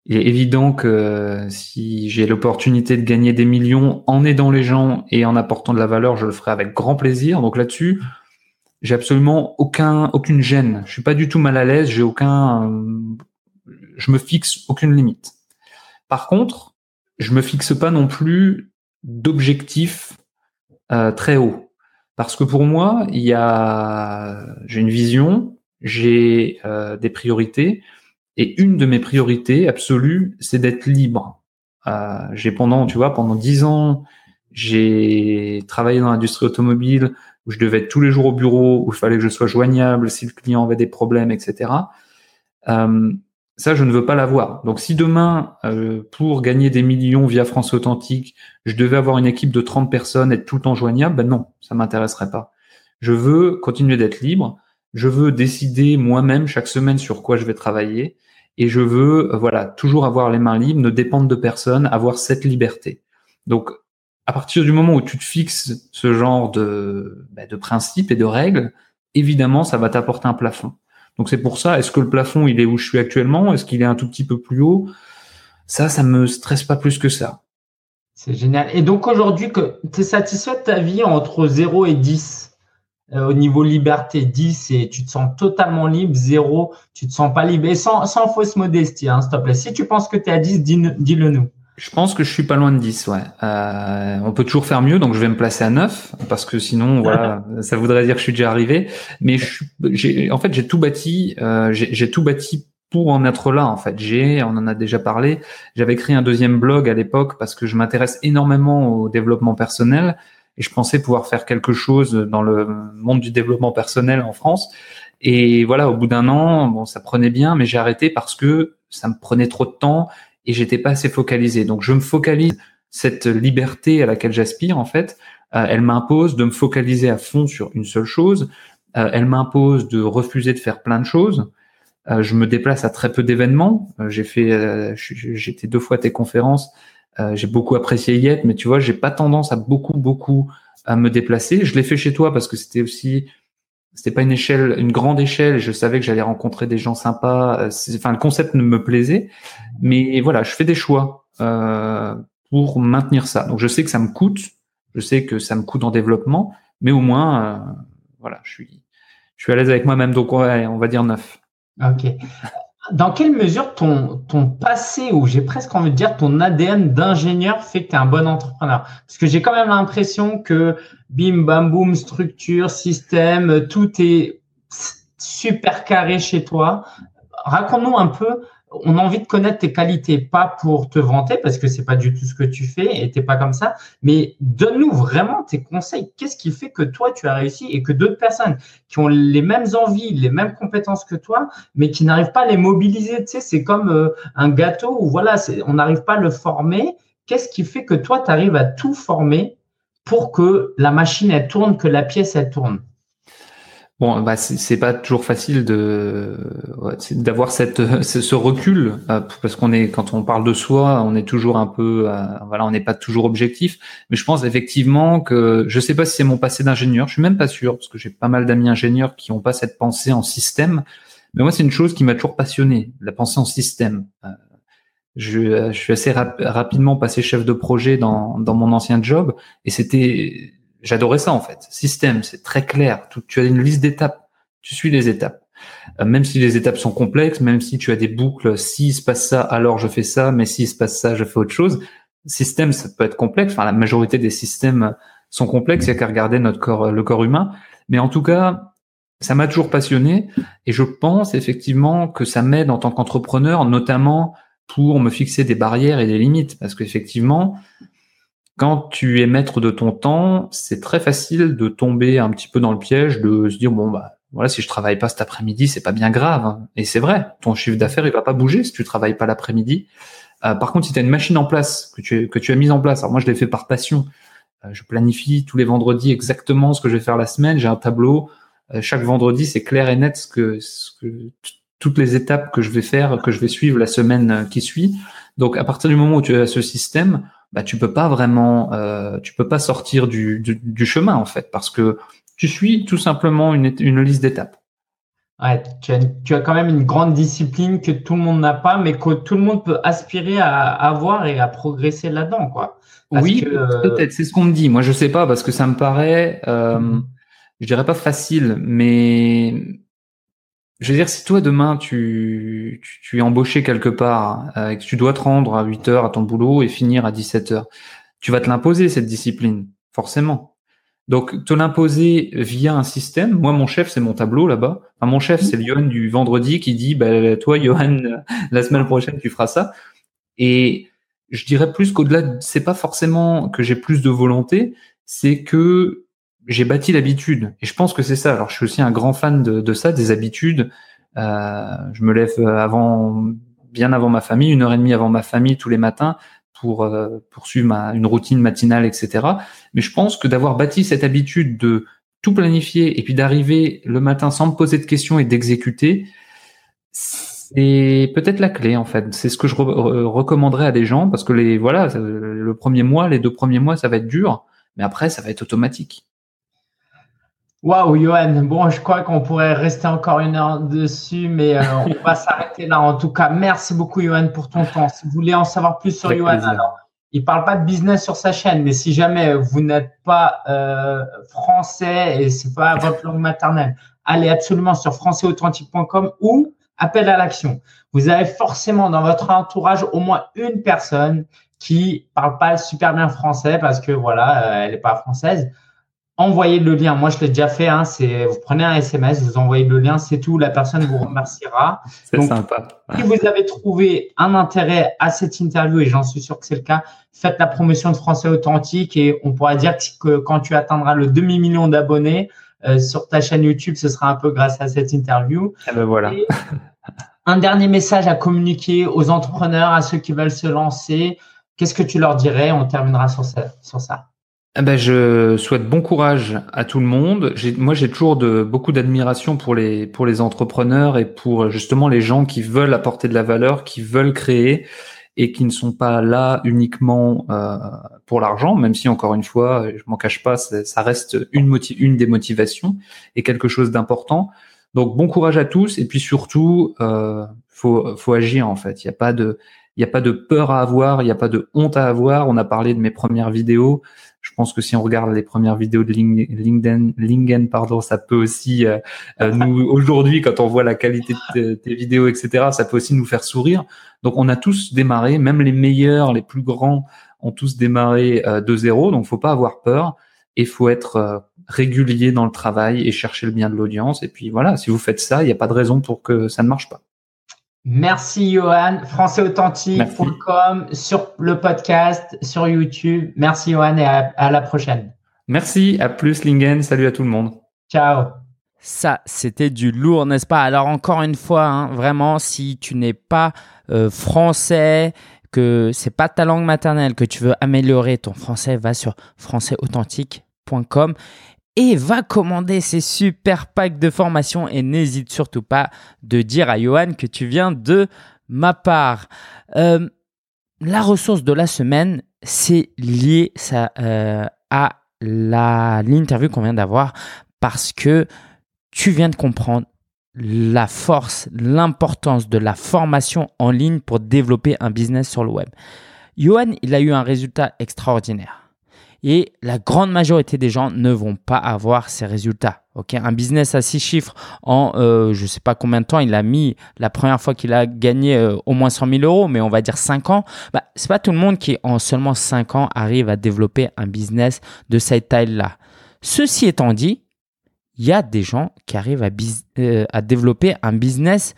Il est évident que si j'ai l'opportunité de gagner des millions en aidant les gens et en apportant de la valeur, je le ferai avec grand plaisir. Donc là-dessus, j'ai absolument aucun, aucune gêne. Je suis pas du tout mal à l'aise. J'ai aucun, je me fixe aucune limite. Par contre, je me fixe pas non plus d'objectifs euh, très hauts. Parce que pour moi, il y a, j'ai une vision, j'ai euh, des priorités, et une de mes priorités absolues, c'est d'être libre. Euh, j'ai pendant, tu vois, pendant dix ans, j'ai travaillé dans l'industrie automobile, où je devais être tous les jours au bureau, où il fallait que je sois joignable si le client avait des problèmes, etc. Euh, ça, je ne veux pas l'avoir. Donc, si demain, euh, pour gagner des millions via France Authentique, je devais avoir une équipe de 30 personnes, être tout le temps joignable, ben non, ça m'intéresserait pas. Je veux continuer d'être libre. Je veux décider moi-même chaque semaine sur quoi je vais travailler. Et je veux, euh, voilà, toujours avoir les mains libres, ne dépendre de personne, avoir cette liberté. Donc, à partir du moment où tu te fixes ce genre de, bah, de principes et de règles, évidemment, ça va t'apporter un plafond. Donc c'est pour ça, est-ce que le plafond, il est où je suis actuellement? Est-ce qu'il est un tout petit peu plus haut? Ça, ça me stresse pas plus que ça. C'est génial. Et donc aujourd'hui, tu es satisfait de ta vie entre 0 et 10 euh, au niveau liberté 10 et tu te sens totalement libre, 0, tu te sens pas libre. Et sans, sans fausse modestie, hein, s'il te plaît. Si tu penses que tu es à 10, dis-le nous. Je pense que je suis pas loin de 10, ouais. Euh, on peut toujours faire mieux, donc je vais me placer à 9, parce que sinon, (laughs) voilà, ça voudrait dire que je suis déjà arrivé. Mais j'ai, en fait, j'ai tout bâti, euh, j'ai tout bâti pour en être là, en fait. J'ai, on en a déjà parlé, j'avais créé un deuxième blog à l'époque parce que je m'intéresse énormément au développement personnel et je pensais pouvoir faire quelque chose dans le monde du développement personnel en France. Et voilà, au bout d'un an, bon, ça prenait bien, mais j'ai arrêté parce que ça me prenait trop de temps et j'étais pas assez focalisé. Donc je me focalise cette liberté à laquelle j'aspire en fait elle m'impose de me focaliser à fond sur une seule chose. elle m'impose de refuser de faire plein de choses. je me déplace à très peu d'événements. j'ai fait, j'étais deux fois à tes conférences. j'ai beaucoup apprécié Yet, mais tu vois, j'ai pas tendance à beaucoup, beaucoup à me déplacer. Je l'ai fait chez toi parce que c'était aussi c'était pas une échelle, une grande échelle. Je savais que j'allais rencontrer des gens sympas. Euh, enfin, le concept me plaisait, mais voilà, je fais des choix euh, pour maintenir ça. Donc, je sais que ça me coûte, je sais que ça me coûte en développement, mais au moins, euh, voilà, je suis, je suis à l'aise avec moi-même. Donc, ouais, on va dire neuf. Ok dans quelle mesure ton, ton passé, ou j'ai presque envie de dire ton ADN d'ingénieur fait que tu es un bon entrepreneur? Parce que j'ai quand même l'impression que bim, bam, boum, structure, système, tout est super carré chez toi. Raconte-nous un peu on a envie de connaître tes qualités, pas pour te vanter, parce que c'est pas du tout ce que tu fais et t'es pas comme ça, mais donne-nous vraiment tes conseils. Qu'est-ce qui fait que toi, tu as réussi et que d'autres personnes qui ont les mêmes envies, les mêmes compétences que toi, mais qui n'arrivent pas à les mobiliser, tu sais, c'est comme euh, un gâteau où voilà, on n'arrive pas à le former. Qu'est-ce qui fait que toi, tu arrives à tout former pour que la machine, elle tourne, que la pièce, elle tourne? Bon, bah c'est pas toujours facile de d'avoir cette (laughs) ce recul euh, parce qu'on est quand on parle de soi, on est toujours un peu euh, voilà, on n'est pas toujours objectif. Mais je pense effectivement que je sais pas si c'est mon passé d'ingénieur, je suis même pas sûr parce que j'ai pas mal d'amis ingénieurs qui ont pas cette pensée en système. Mais moi, c'est une chose qui m'a toujours passionné, la pensée en système. Euh, je, suis assez rapidement passé chef de projet dans dans mon ancien job et c'était J'adorais ça en fait. Système, c'est très clair. tu as une liste d'étapes. Tu suis les étapes. Euh, même si les étapes sont complexes, même si tu as des boucles, s'il se passe ça, alors je fais ça, mais s'il se passe ça, je fais autre chose. Système, ça peut être complexe. Enfin, la majorité des systèmes sont complexes. Il n'y a qu'à regarder notre corps, le corps humain. Mais en tout cas, ça m'a toujours passionné et je pense effectivement que ça m'aide en tant qu'entrepreneur, notamment pour me fixer des barrières et des limites, parce qu'effectivement, quand tu es maître de ton temps, c'est très facile de tomber un petit peu dans le piège de se dire bon bah voilà si je travaille pas cet après-midi c'est pas bien grave hein. et c'est vrai ton chiffre d'affaires il va pas bouger si tu travailles pas l'après-midi. Euh, par contre si tu as une machine en place que tu que tu as mise en place alors moi je l'ai fait par passion euh, je planifie tous les vendredis exactement ce que je vais faire la semaine j'ai un tableau euh, chaque vendredi c'est clair et net que, ce que toutes les étapes que je vais faire que je vais suivre la semaine qui suit donc à partir du moment où tu as ce système bah tu peux pas vraiment, euh, tu peux pas sortir du, du, chemin en fait, parce que tu suis tout simplement une, une liste d'étapes. Ouais, tu as, tu as, quand même une grande discipline que tout le monde n'a pas, mais que tout le monde peut aspirer à, avoir et à progresser là-dedans, quoi. oui, peut-être, c'est ce qu'on me dit. Moi, je sais pas parce que ça me paraît, euh, mm-hmm. je dirais pas facile, mais je veux dire, si toi demain tu, tu, es embauché quelque part euh, et que tu dois te rendre à 8 heures à ton boulot et finir à 17 heures, tu vas te l'imposer cette discipline, forcément. Donc te l'imposer via un système. Moi, mon chef, c'est mon tableau là-bas. Enfin, mon chef, c'est Johan du vendredi qui dit, bah, toi, Johan, (laughs) la semaine prochaine, tu feras ça. Et je dirais plus qu'au-delà, c'est pas forcément que j'ai plus de volonté, c'est que j'ai bâti l'habitude. Et je pense que c'est ça. Alors, je suis aussi un grand fan de, de ça, des habitudes. Euh, je me lève avant, bien avant ma famille, une heure et demie avant ma famille tous les matins pour euh, poursuivre ma, une routine matinale, etc. Mais je pense que d'avoir bâti cette habitude de tout planifier et puis d'arriver le matin sans me poser de questions et d'exécuter, c'est peut-être la clé en fait. C'est ce que je recommanderais à des gens parce que les voilà, le premier mois, les deux premiers mois, ça va être dur, mais après, ça va être automatique. Waouh, Johan. Bon, je crois qu'on pourrait rester encore une heure dessus, mais euh, on (laughs) va s'arrêter là. En tout cas, merci beaucoup, Johan, pour ton temps. Si vous voulez en savoir plus sur Johan, alors, il parle pas de business sur sa chaîne, mais si jamais vous n'êtes pas euh, français et c'est pas votre langue maternelle, allez absolument sur françaisauthentique.com ou appel à l'action. Vous avez forcément dans votre entourage au moins une personne qui parle pas super bien français parce que voilà, euh, elle n'est pas française envoyez le lien. Moi, je l'ai déjà fait. Hein, c'est vous prenez un SMS, vous envoyez le lien, c'est tout. La personne vous remerciera. (laughs) c'est sympa. Si vous avez trouvé un intérêt à cette interview, et j'en suis sûr que c'est le cas, faites la promotion de Français Authentique et on pourra dire que quand tu atteindras le demi-million d'abonnés euh, sur ta chaîne YouTube, ce sera un peu grâce à cette interview. Et eh ben voilà. un dernier message à communiquer aux entrepreneurs, à ceux qui veulent se lancer. Qu'est-ce que tu leur dirais? On terminera sur ça. Sur ça. Ben, je souhaite bon courage à tout le monde. Moi, j'ai toujours de, beaucoup d'admiration pour les, pour les entrepreneurs et pour justement les gens qui veulent apporter de la valeur, qui veulent créer et qui ne sont pas là uniquement euh, pour l'argent, même si encore une fois, je m'en cache pas, ça reste une, une des motivations et quelque chose d'important. Donc bon courage à tous et puis surtout, euh, faut, faut agir en fait. Il n'y a pas de, il n'y a pas de peur à avoir, il n'y a pas de honte à avoir. On a parlé de mes premières vidéos. Je pense que si on regarde les premières vidéos de LinkedIn, LinkedIn pardon, ça peut aussi euh, euh, nous aujourd'hui, quand on voit la qualité de tes vidéos, etc., ça peut aussi nous faire sourire. Donc, on a tous démarré, même les meilleurs, les plus grands, ont tous démarré euh, de zéro. Donc, faut pas avoir peur et faut être régulier dans le travail et chercher le bien de l'audience. Et puis voilà, si vous faites ça, il n'y a pas de raison pour que ça ne marche pas. Merci Johan, françaisauthentique.com sur le podcast, sur YouTube. Merci Johan et à, la prochaine. Merci, à plus Lingen, salut à tout le monde. Ciao. Ça, c'était du lourd, n'est-ce pas? Alors encore une fois, hein, vraiment, si tu n'es pas euh, français, que c'est pas ta langue maternelle, que tu veux améliorer ton français, va sur françaisauthentique.com et va commander ces super packs de formation et n'hésite surtout pas de dire à Johan que tu viens de ma part. Euh, la ressource de la semaine, c'est lié euh, à l'interview qu'on vient d'avoir parce que tu viens de comprendre la force, l'importance de la formation en ligne pour développer un business sur le web. Johan, il a eu un résultat extraordinaire. Et la grande majorité des gens ne vont pas avoir ces résultats. Un business à six chiffres en euh, je ne sais pas combien de temps il a mis la première fois qu'il a gagné euh, au moins 100 000 euros, mais on va dire 5 ans. Bah, c'est pas tout le monde qui en seulement 5 ans arrive à développer un business de cette taille-là. Ceci étant dit, il y a des gens qui arrivent à, euh, à développer un business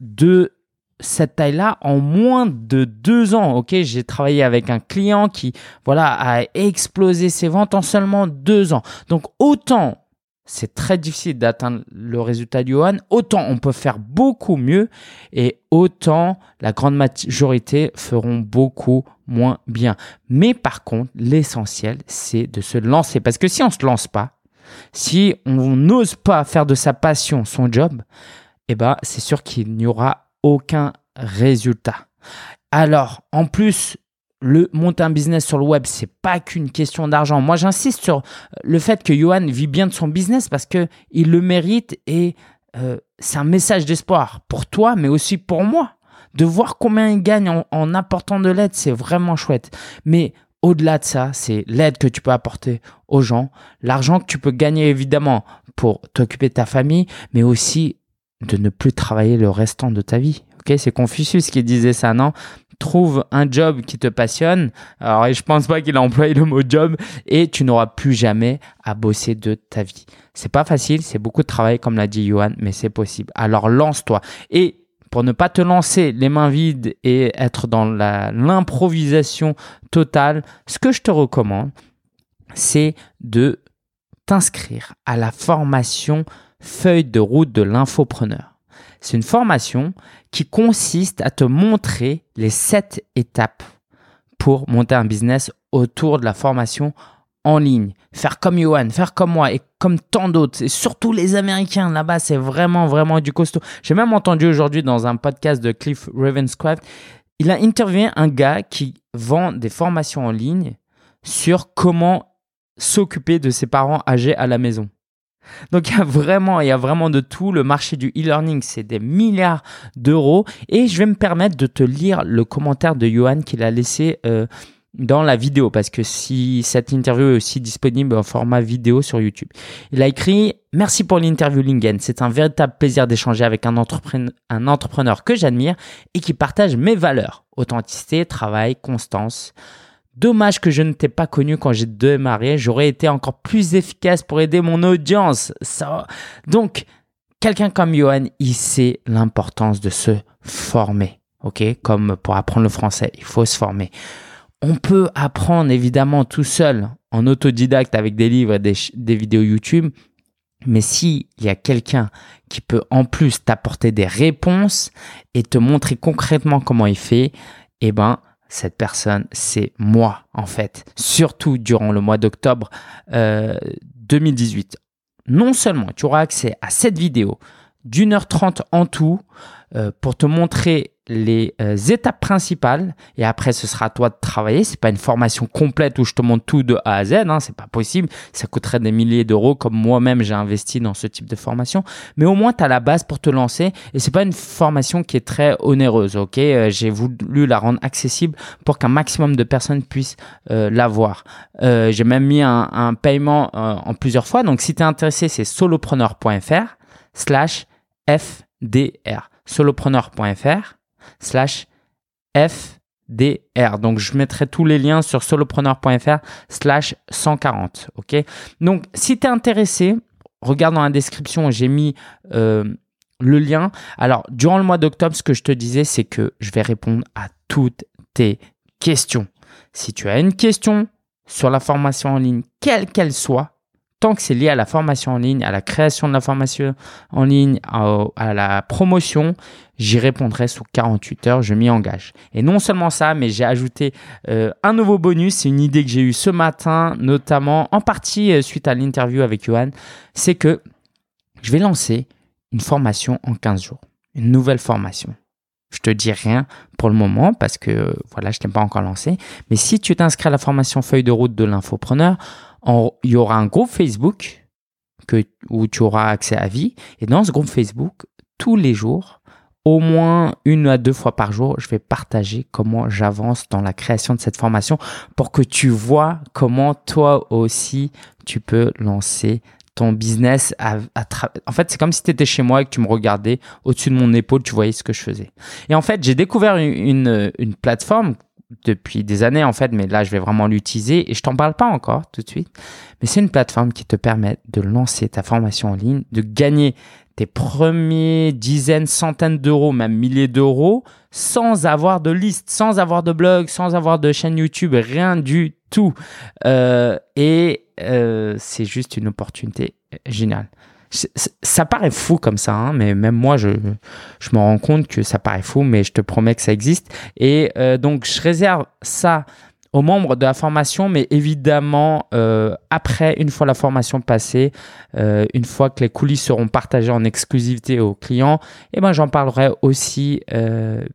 de cette taille-là en moins de deux ans. Ok, j'ai travaillé avec un client qui, voilà, a explosé ses ventes en seulement deux ans. Donc autant c'est très difficile d'atteindre le résultat du Johan, autant on peut faire beaucoup mieux et autant la grande majorité feront beaucoup moins bien. Mais par contre, l'essentiel, c'est de se lancer. Parce que si on ne se lance pas, si on n'ose pas faire de sa passion son job, eh ben, c'est sûr qu'il n'y aura aucun résultat. Alors, en plus, le monter un business sur le web, c'est pas qu'une question d'argent. Moi, j'insiste sur le fait que Johan vit bien de son business parce que il le mérite et euh, c'est un message d'espoir pour toi, mais aussi pour moi. De voir combien il gagne en, en apportant de l'aide, c'est vraiment chouette. Mais au-delà de ça, c'est l'aide que tu peux apporter aux gens, l'argent que tu peux gagner évidemment pour t'occuper de ta famille, mais aussi de ne plus travailler le restant de ta vie. Ok, c'est Confucius qui disait ça, non? Trouve un job qui te passionne. Alors, je pense pas qu'il a employé le mot job et tu n'auras plus jamais à bosser de ta vie. C'est pas facile, c'est beaucoup de travail, comme l'a dit Johan, mais c'est possible. Alors, lance-toi. Et pour ne pas te lancer les mains vides et être dans l'improvisation totale, ce que je te recommande, c'est de t'inscrire à la formation feuille de route de l'infopreneur. C'est une formation qui consiste à te montrer les sept étapes pour monter un business autour de la formation en ligne. Faire comme Johan, faire comme moi et comme tant d'autres. Et surtout les Américains là-bas, c'est vraiment, vraiment du costaud. J'ai même entendu aujourd'hui dans un podcast de Cliff Ravenscraft, il a interviewé un gars qui vend des formations en ligne sur comment s'occuper de ses parents âgés à la maison. Donc il y a vraiment, de tout. Le marché du e-learning, c'est des milliards d'euros. Et je vais me permettre de te lire le commentaire de Johan qu'il a laissé euh, dans la vidéo, parce que si cette interview est aussi disponible en format vidéo sur YouTube. Il a écrit Merci pour l'interview Lingen. C'est un véritable plaisir d'échanger avec un entrepreneur que j'admire et qui partage mes valeurs authenticité, travail, constance. Dommage que je ne t'ai pas connu quand j'ai démarré. J'aurais été encore plus efficace pour aider mon audience. Ça... Donc, quelqu'un comme Johan, il sait l'importance de se former. OK? Comme pour apprendre le français, il faut se former. On peut apprendre évidemment tout seul, en autodidacte avec des livres et des, des vidéos YouTube. Mais s'il y a quelqu'un qui peut en plus t'apporter des réponses et te montrer concrètement comment il fait, eh ben, cette personne, c'est moi, en fait. Surtout durant le mois d'octobre 2018. Non seulement tu auras accès à cette vidéo d'une heure trente en tout pour te montrer les euh, étapes principales et après ce sera à toi de travailler. C'est pas une formation complète où je te montre tout de A à Z, hein, c'est pas possible. Ça coûterait des milliers d'euros comme moi-même j'ai investi dans ce type de formation. Mais au moins tu as la base pour te lancer et c'est pas une formation qui est très onéreuse. Ok, euh, j'ai voulu la rendre accessible pour qu'un maximum de personnes puissent euh, l'avoir. j'ai même mis un, un paiement en plusieurs fois. Donc si tu es intéressé, c'est solopreneur.fr slash FDR solopreneur.fr slash FDR. Donc, je mettrai tous les liens sur solopreneur.fr slash 140. OK? Donc, si tu es intéressé, regarde dans la description, j'ai mis euh, le lien. Alors, durant le mois d'octobre, ce que je te disais, c'est que je vais répondre à toutes tes questions. Si tu as une question sur la formation en ligne, quelle qu'elle soit, tant que c'est lié à la formation en ligne, à la création de la formation en ligne, à, la promotion, j'y répondrai sous 48 heures, je m'y engage. Et non seulement ça, mais j'ai ajouté euh, un nouveau bonus, c'est une idée que j'ai eue ce matin, notamment en partie euh, suite à l'interview avec Johan, c'est que je vais lancer une formation en 15 jours, une nouvelle formation. Je te dis rien pour le moment parce que voilà, je ne t'ai pas encore lancé. Mais si tu t'inscris à la formation feuille de route de l'infopreneur, il y aura un groupe Facebook que, où tu auras accès à vie. Et dans ce groupe Facebook, tous les jours, au moins une à deux fois par jour, je vais partager comment j'avance dans la création de cette formation pour que tu vois comment toi aussi tu peux lancer ton business à, en fait c'est comme si tu étais chez moi et que tu me regardais au-dessus de mon épaule tu voyais ce que je faisais et en fait j'ai découvert une, une plateforme depuis des années en fait, mais là je vais vraiment l'utiliser et je t'en parle pas encore tout de suite. Mais c'est une plateforme qui te permet de lancer ta formation en ligne, de gagner tes premiers dizaines, centaines d'euros, même milliers d'euros, sans avoir de liste, sans avoir de blog, sans avoir de chaîne YouTube, rien du tout. Euh, et euh, c'est juste une opportunité géniale ça paraît fou comme ça, hein, mais même moi, je, je me rends compte que ça paraît fou, mais je te promets que ça existe. Et euh, donc, je réserve ça aux membres de la formation, mais évidemment, euh, après, une fois la formation passée, euh, une fois que les coulisses seront partagées en exclusivité aux clients, et eh ben, j'en parlerai aussi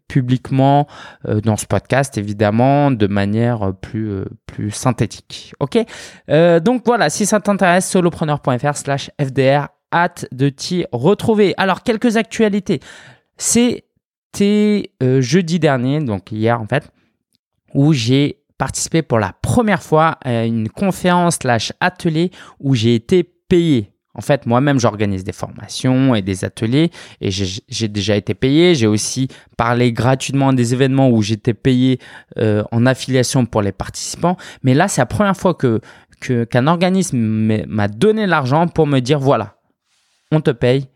publiquement dans ce podcast, évidemment, de manière plus, plus synthétique. OK? Donc voilà, si ça t'intéresse, solopreneur.fr slash FDR hâte de t'y retrouver. Alors, quelques actualités. C'était euh, jeudi dernier, donc hier en fait, où j'ai participé pour la première fois à une conférence slash atelier où j'ai été payé. En fait, moi-même, j'organise des formations et des ateliers et j'ai déjà été payé. J'ai aussi parlé gratuitement à des événements où j'étais payé euh, en affiliation pour les participants. Mais là, c'est la première fois que qu'un organisme m'a donné l'argent pour me dire voilà, on te paye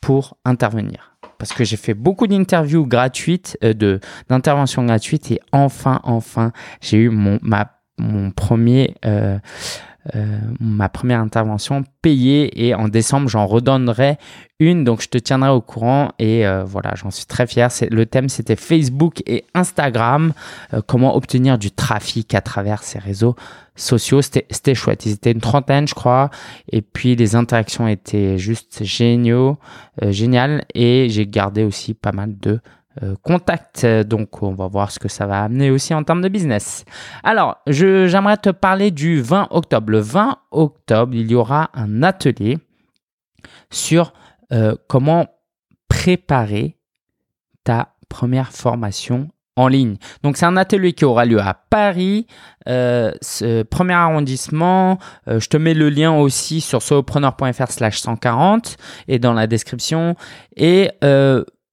pour intervenir. Parce que j'ai fait beaucoup d'interviews gratuites, euh, d'interventions gratuites et enfin, enfin, j'ai eu mon premier, euh, euh, ma première intervention payée et en décembre, j'en redonnerai une. Donc, je te tiendrai au courant et voilà, j'en suis très fier. Le thème, c'était Facebook et Instagram. comment obtenir du trafic à travers ces réseaux sociaux. C'était chouette. Ils étaient une trentaine, je crois. Et puis les interactions étaient juste géniaux, euh, géniales. Et j'ai gardé aussi pas mal de euh, contacts. Donc on va voir ce que ça va amener aussi en termes de business. Alors, j'aimerais te parler du 20 octobre. Le 20 octobre, il y aura un atelier sur euh, comment préparer ta première formation en ligne. Donc c'est un atelier qui aura lieu à Paris, euh, premier arrondissement. Je te mets le lien aussi sur solopreneur.fr slash 140 et dans la description. Et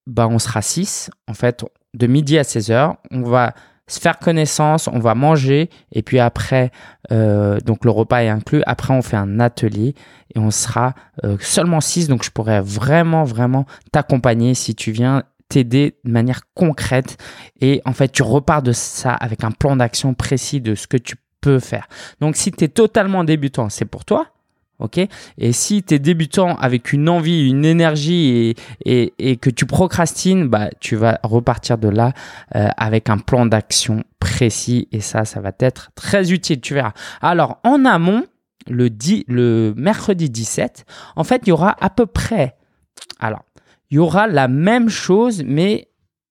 bah, on sera 6 en fait de midi à 16h. On va se faire connaissance, on va manger et puis après, donc le repas est inclus. Après, on fait un atelier et on sera seulement 6. Donc je pourrais vraiment, vraiment t'accompagner si tu viens t'aider de manière concrète et en fait tu repars de ça avec un plan d'action précis de ce que tu peux faire. Donc si tu es totalement débutant, c'est pour toi. Ok? Et si tu es débutant avec une envie, une énergie et, que tu procrastines, bah, tu vas repartir de là euh, avec un plan d'action précis et ça, ça va être très utile, tu verras. Alors, en amont, le, 10, le mercredi 17, en fait, il y aura à peu près, alors, il y aura la même chose, mais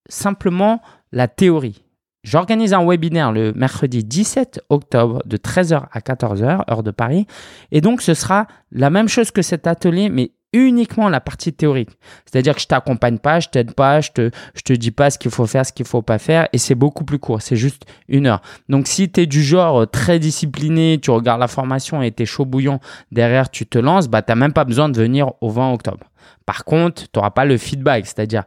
simplement la théorie. J'organise un webinaire le mercredi 17 octobre de 13h à 14h, heure de Paris. Et donc, ce sera la même chose que cet atelier, mais uniquement la partie théorique. C'est-à-dire que je t'accompagne pas, je t'aide pas, je te, je te dis pas ce qu'il faut faire, ce qu'il faut pas faire, et c'est beaucoup plus court, c'est juste une heure. Donc si tu es du genre euh, très discipliné, tu regardes la formation et tu es chaud bouillant, derrière tu te lances, bah n'as même pas besoin de venir au 20 octobre. Par contre, tu n'auras pas le feedback, c'est-à-dire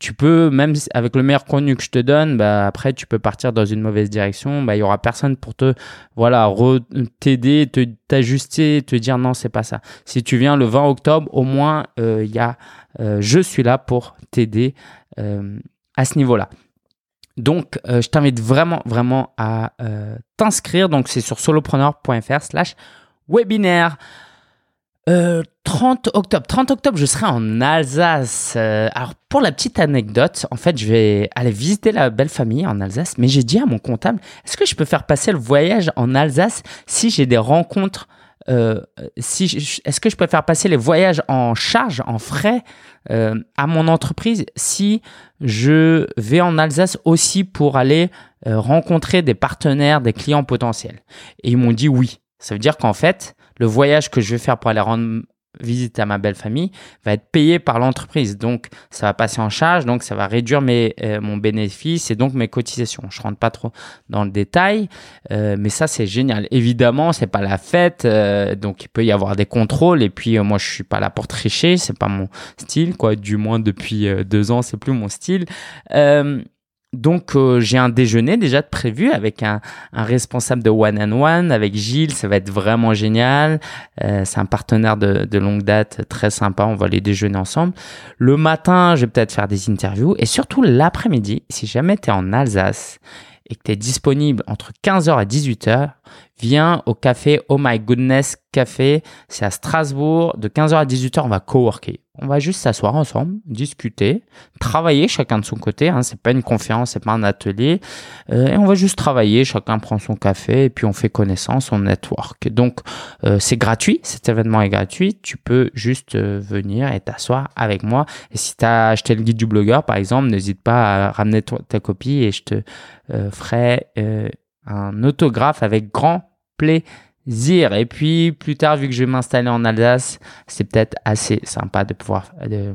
tu peux, même avec le meilleur contenu que je te donne, bah, après, tu peux partir dans une mauvaise direction. Bah, il y aura personne pour te, voilà, t'aider, te, t'ajuster, te dire non, c'est pas ça. Si tu viens le 20 octobre, au moins, euh, il y a, euh, je suis là pour t'aider euh, à ce niveau-là. Donc, je t'invite vraiment, vraiment à t'inscrire. Donc, c'est sur solopreneur.fr slash webinaire. 30 octobre. 30 octobre, je serai en Alsace. Euh, alors, pour la petite anecdote, en fait, je vais aller visiter la belle famille en Alsace, mais j'ai dit à mon comptable, est-ce que je peux faire passer le voyage en Alsace si j'ai des rencontres euh, si est-ce que je peux faire passer les voyages en charge, en frais euh, à mon entreprise si je vais en Alsace aussi pour aller rencontrer des partenaires, des clients potentiels? Et ils m'ont dit oui. Ça veut dire qu'en fait, le voyage que je vais faire pour aller rendre visite à ma belle famille va être payé par l'entreprise. Donc, ça va passer en charge, donc ça va réduire euh, mon bénéfice et donc mes cotisations. Je rentre pas trop dans le détail, euh, mais ça c'est génial. Évidemment, c'est pas la fête, euh, donc il peut y avoir des contrôles. Et puis moi, je suis pas là pour tricher, c'est pas mon style, quoi. Du moins depuis deux ans, c'est plus mon style. Donc euh, j'ai un déjeuner déjà de prévu avec un, responsable de One and One, avec Gilles, ça va être vraiment génial. Euh, c'est un partenaire de, de, longue date, très sympa, on va aller déjeuner ensemble. Le matin, je vais peut-être faire des interviews et surtout l'après-midi, si jamais tu en Alsace et que tu disponible entre 15h et 18h, viens au café Oh My Goodness Café. C'est à Strasbourg. De 15h à 18h, on va coworker. On va juste s'asseoir ensemble, discuter, travailler chacun de son côté. Hein. C'est pas une conférence, c'est pas un atelier. Euh, et on va juste travailler. Chacun prend son café et puis on fait connaissance, on network. Donc euh, c'est gratuit. Cet événement est gratuit. Tu peux juste euh, venir et t'asseoir avec moi. Et si tu as acheté le guide du blogueur, par exemple, n'hésite pas à ramener ta copie et je te ferai un autographe avec grand plaisir. Et puis plus tard, vu que je vais m'installer en Alsace, c'est peut-être assez sympa de pouvoir de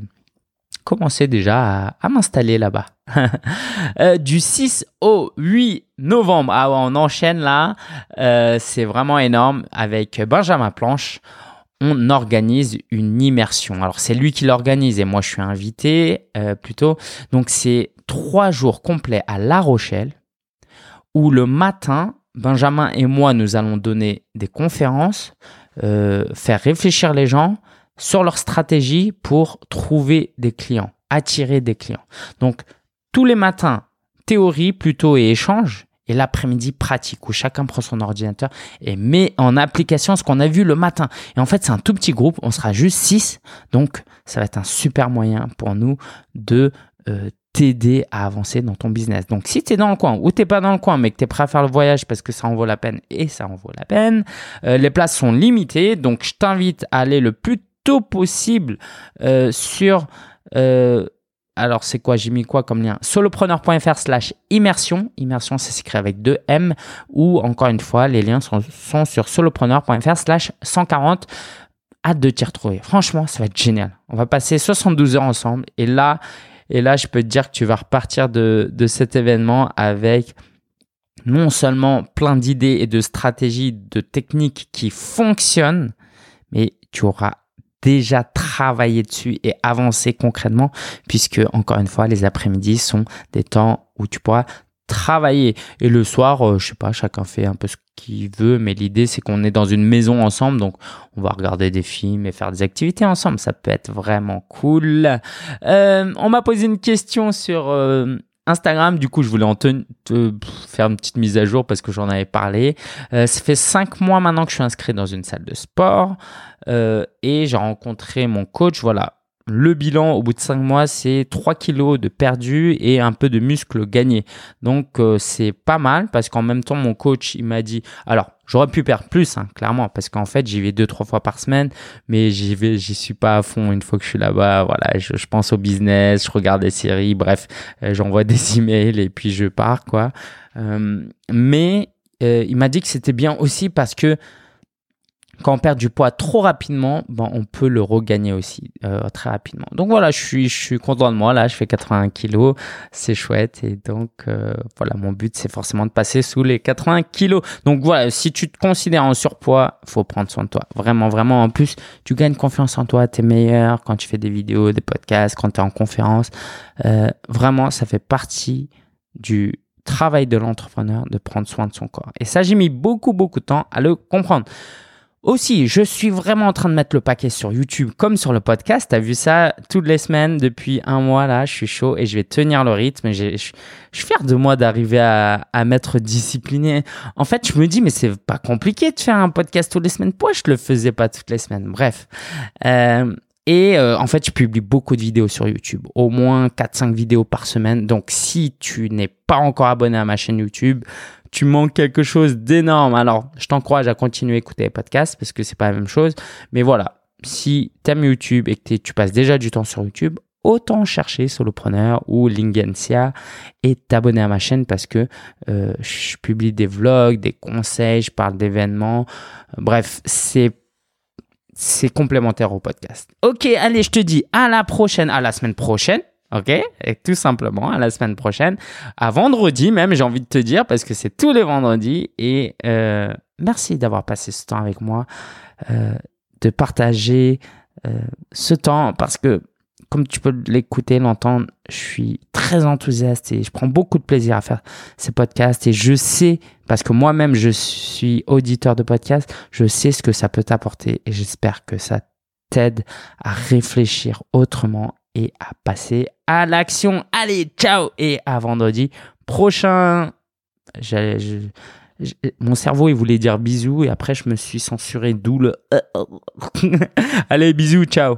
commencer déjà à, m'installer là-bas. (laughs) Euh, du 6 au 8 novembre, ah on enchaîne là, euh, c'est vraiment énorme. Avec Benjamin Planche, on organise une immersion. Alors c'est lui qui l'organise et moi je suis invité euh, plutôt. Donc c'est trois jours complets à La Rochelle où le matin, Benjamin et moi, nous allons donner des conférences, euh, faire réfléchir les gens sur leur stratégie pour trouver des clients, attirer des clients. Donc, tous les matins, théorie plutôt et échange, et l'après-midi pratique où chacun prend son ordinateur et met en application ce qu'on a vu le matin. Et en fait, c'est un tout petit groupe, on sera juste 6, donc ça va être un super moyen pour nous de euh, t'aider à avancer dans ton business. Donc, si tu es dans le coin ou tu pas dans le coin, mais que tu es prêt à faire le voyage parce que ça en vaut la peine et ça en vaut la peine, euh, les places sont limitées. Donc, je t'invite à aller le plus tôt possible euh, sur... Euh, alors, c'est quoi? J'ai mis quoi comme lien? Solopreneur.fr slash immersion. Immersion, c'est s'écrit avec deux M. Ou, encore une fois, les liens sont, sont sur solopreneur.fr slash 140 hâte de t'y retrouver. Franchement, ça va être génial. On va passer 72 heures ensemble. Et là, et là, je peux te dire que tu vas repartir de, cet événement avec non seulement plein d'idées et de stratégies, de techniques qui fonctionnent, mais tu auras déjà travaillé dessus et avancé concrètement, puisque encore une fois, les après-midi sont des temps où tu pourras travailler. Et le soir, euh, je sais pas, chacun fait un peu ce qu'il veut, mais l'idée c'est qu'on est dans une maison ensemble, donc on va regarder des films et faire des activités ensemble. Ça peut être vraiment cool. Euh, on m'a posé une question sur euh, Instagram, du coup, je voulais en te, faire une petite mise à jour parce que j'en avais parlé. Ça fait cinq mois maintenant que je suis inscrit dans une salle de sport et j'ai rencontré mon coach. Voilà, le bilan au bout de 5 mois, c'est 3 kilos de perdu et un peu de muscle gagné. Donc euh, c'est pas mal parce qu'en même temps, mon coach, il m'a dit, alors j'aurais pu perdre plus, hein, clairement, parce qu'en fait, j'y vais 2-3 fois par semaine, mais j'y vais, j'y suis pas à fond une fois que je suis là-bas. Voilà, je, pense au business, je regarde des séries, bref, euh, j'envoie des (laughs) emails et puis je pars, quoi. Euh, mais il m'a dit que c'était bien aussi parce que quand on perd du poids trop rapidement, bon, on peut le regagner aussi euh, très rapidement. Donc voilà, je suis, je suis content de moi. Là, je fais 80 kilos, c'est chouette. Et donc euh, voilà, mon but, c'est forcément de passer sous les 80 kilos. Donc voilà, si tu te considères en surpoids, faut prendre soin de toi. Vraiment, vraiment. En plus, tu gagnes confiance en toi, tu es meilleur quand tu fais des vidéos, des podcasts, quand tu es en conférence. Euh, vraiment, ça fait partie du travail de l'entrepreneur de prendre soin de son corps. Et ça, j'ai mis beaucoup, beaucoup de temps à le comprendre. Aussi, je suis vraiment en train de mettre le paquet sur YouTube comme sur le podcast. Tu as vu ça toutes les semaines depuis un mois là. Je suis chaud et je vais tenir le rythme. Je, suis fier de moi d'arriver à, à m'être discipliné. En fait, je me dis, mais c'est pas compliqué de faire un podcast toutes les semaines. Pourquoi je le faisais pas toutes les semaines? Bref. Euh, et euh, en fait, je publie beaucoup de vidéos sur YouTube, au moins 4-5 vidéos par semaine. Donc, si tu n'es pas encore abonné à ma chaîne YouTube, tu manques quelque chose d'énorme. Alors, je t'encourage à continuer à écouter les podcasts parce que c'est pas la même chose. Mais voilà, si tu aimes YouTube et que tu passes déjà du temps sur YouTube, autant chercher Solopreneur ou Lingencia et t'abonner à ma chaîne parce que euh, je publie des vlogs, des conseils, je parle d'événements. Bref, c'est c'est complémentaire au podcast. Ok, allez, je te dis à la prochaine, à la semaine prochaine. OK? Et tout simplement, à la semaine prochaine, à vendredi même, j'ai envie de te dire, parce que c'est tous les vendredis. Et euh, merci d'avoir passé ce temps avec moi, euh, de partager euh, ce temps, parce que comme tu peux l'écouter, l'entendre, je suis très enthousiaste et je prends beaucoup de plaisir à faire ces podcasts. Et je sais, parce que moi-même, je suis auditeur de podcasts, je sais ce que ça peut t'apporter et j'espère que ça t'aide à réfléchir autrement et à passer à l'action. Allez, ciao et à vendredi prochain. mon cerveau, il voulait dire bisous et après, je me suis censuré, d'où le... (laughs) Allez, bisous, ciao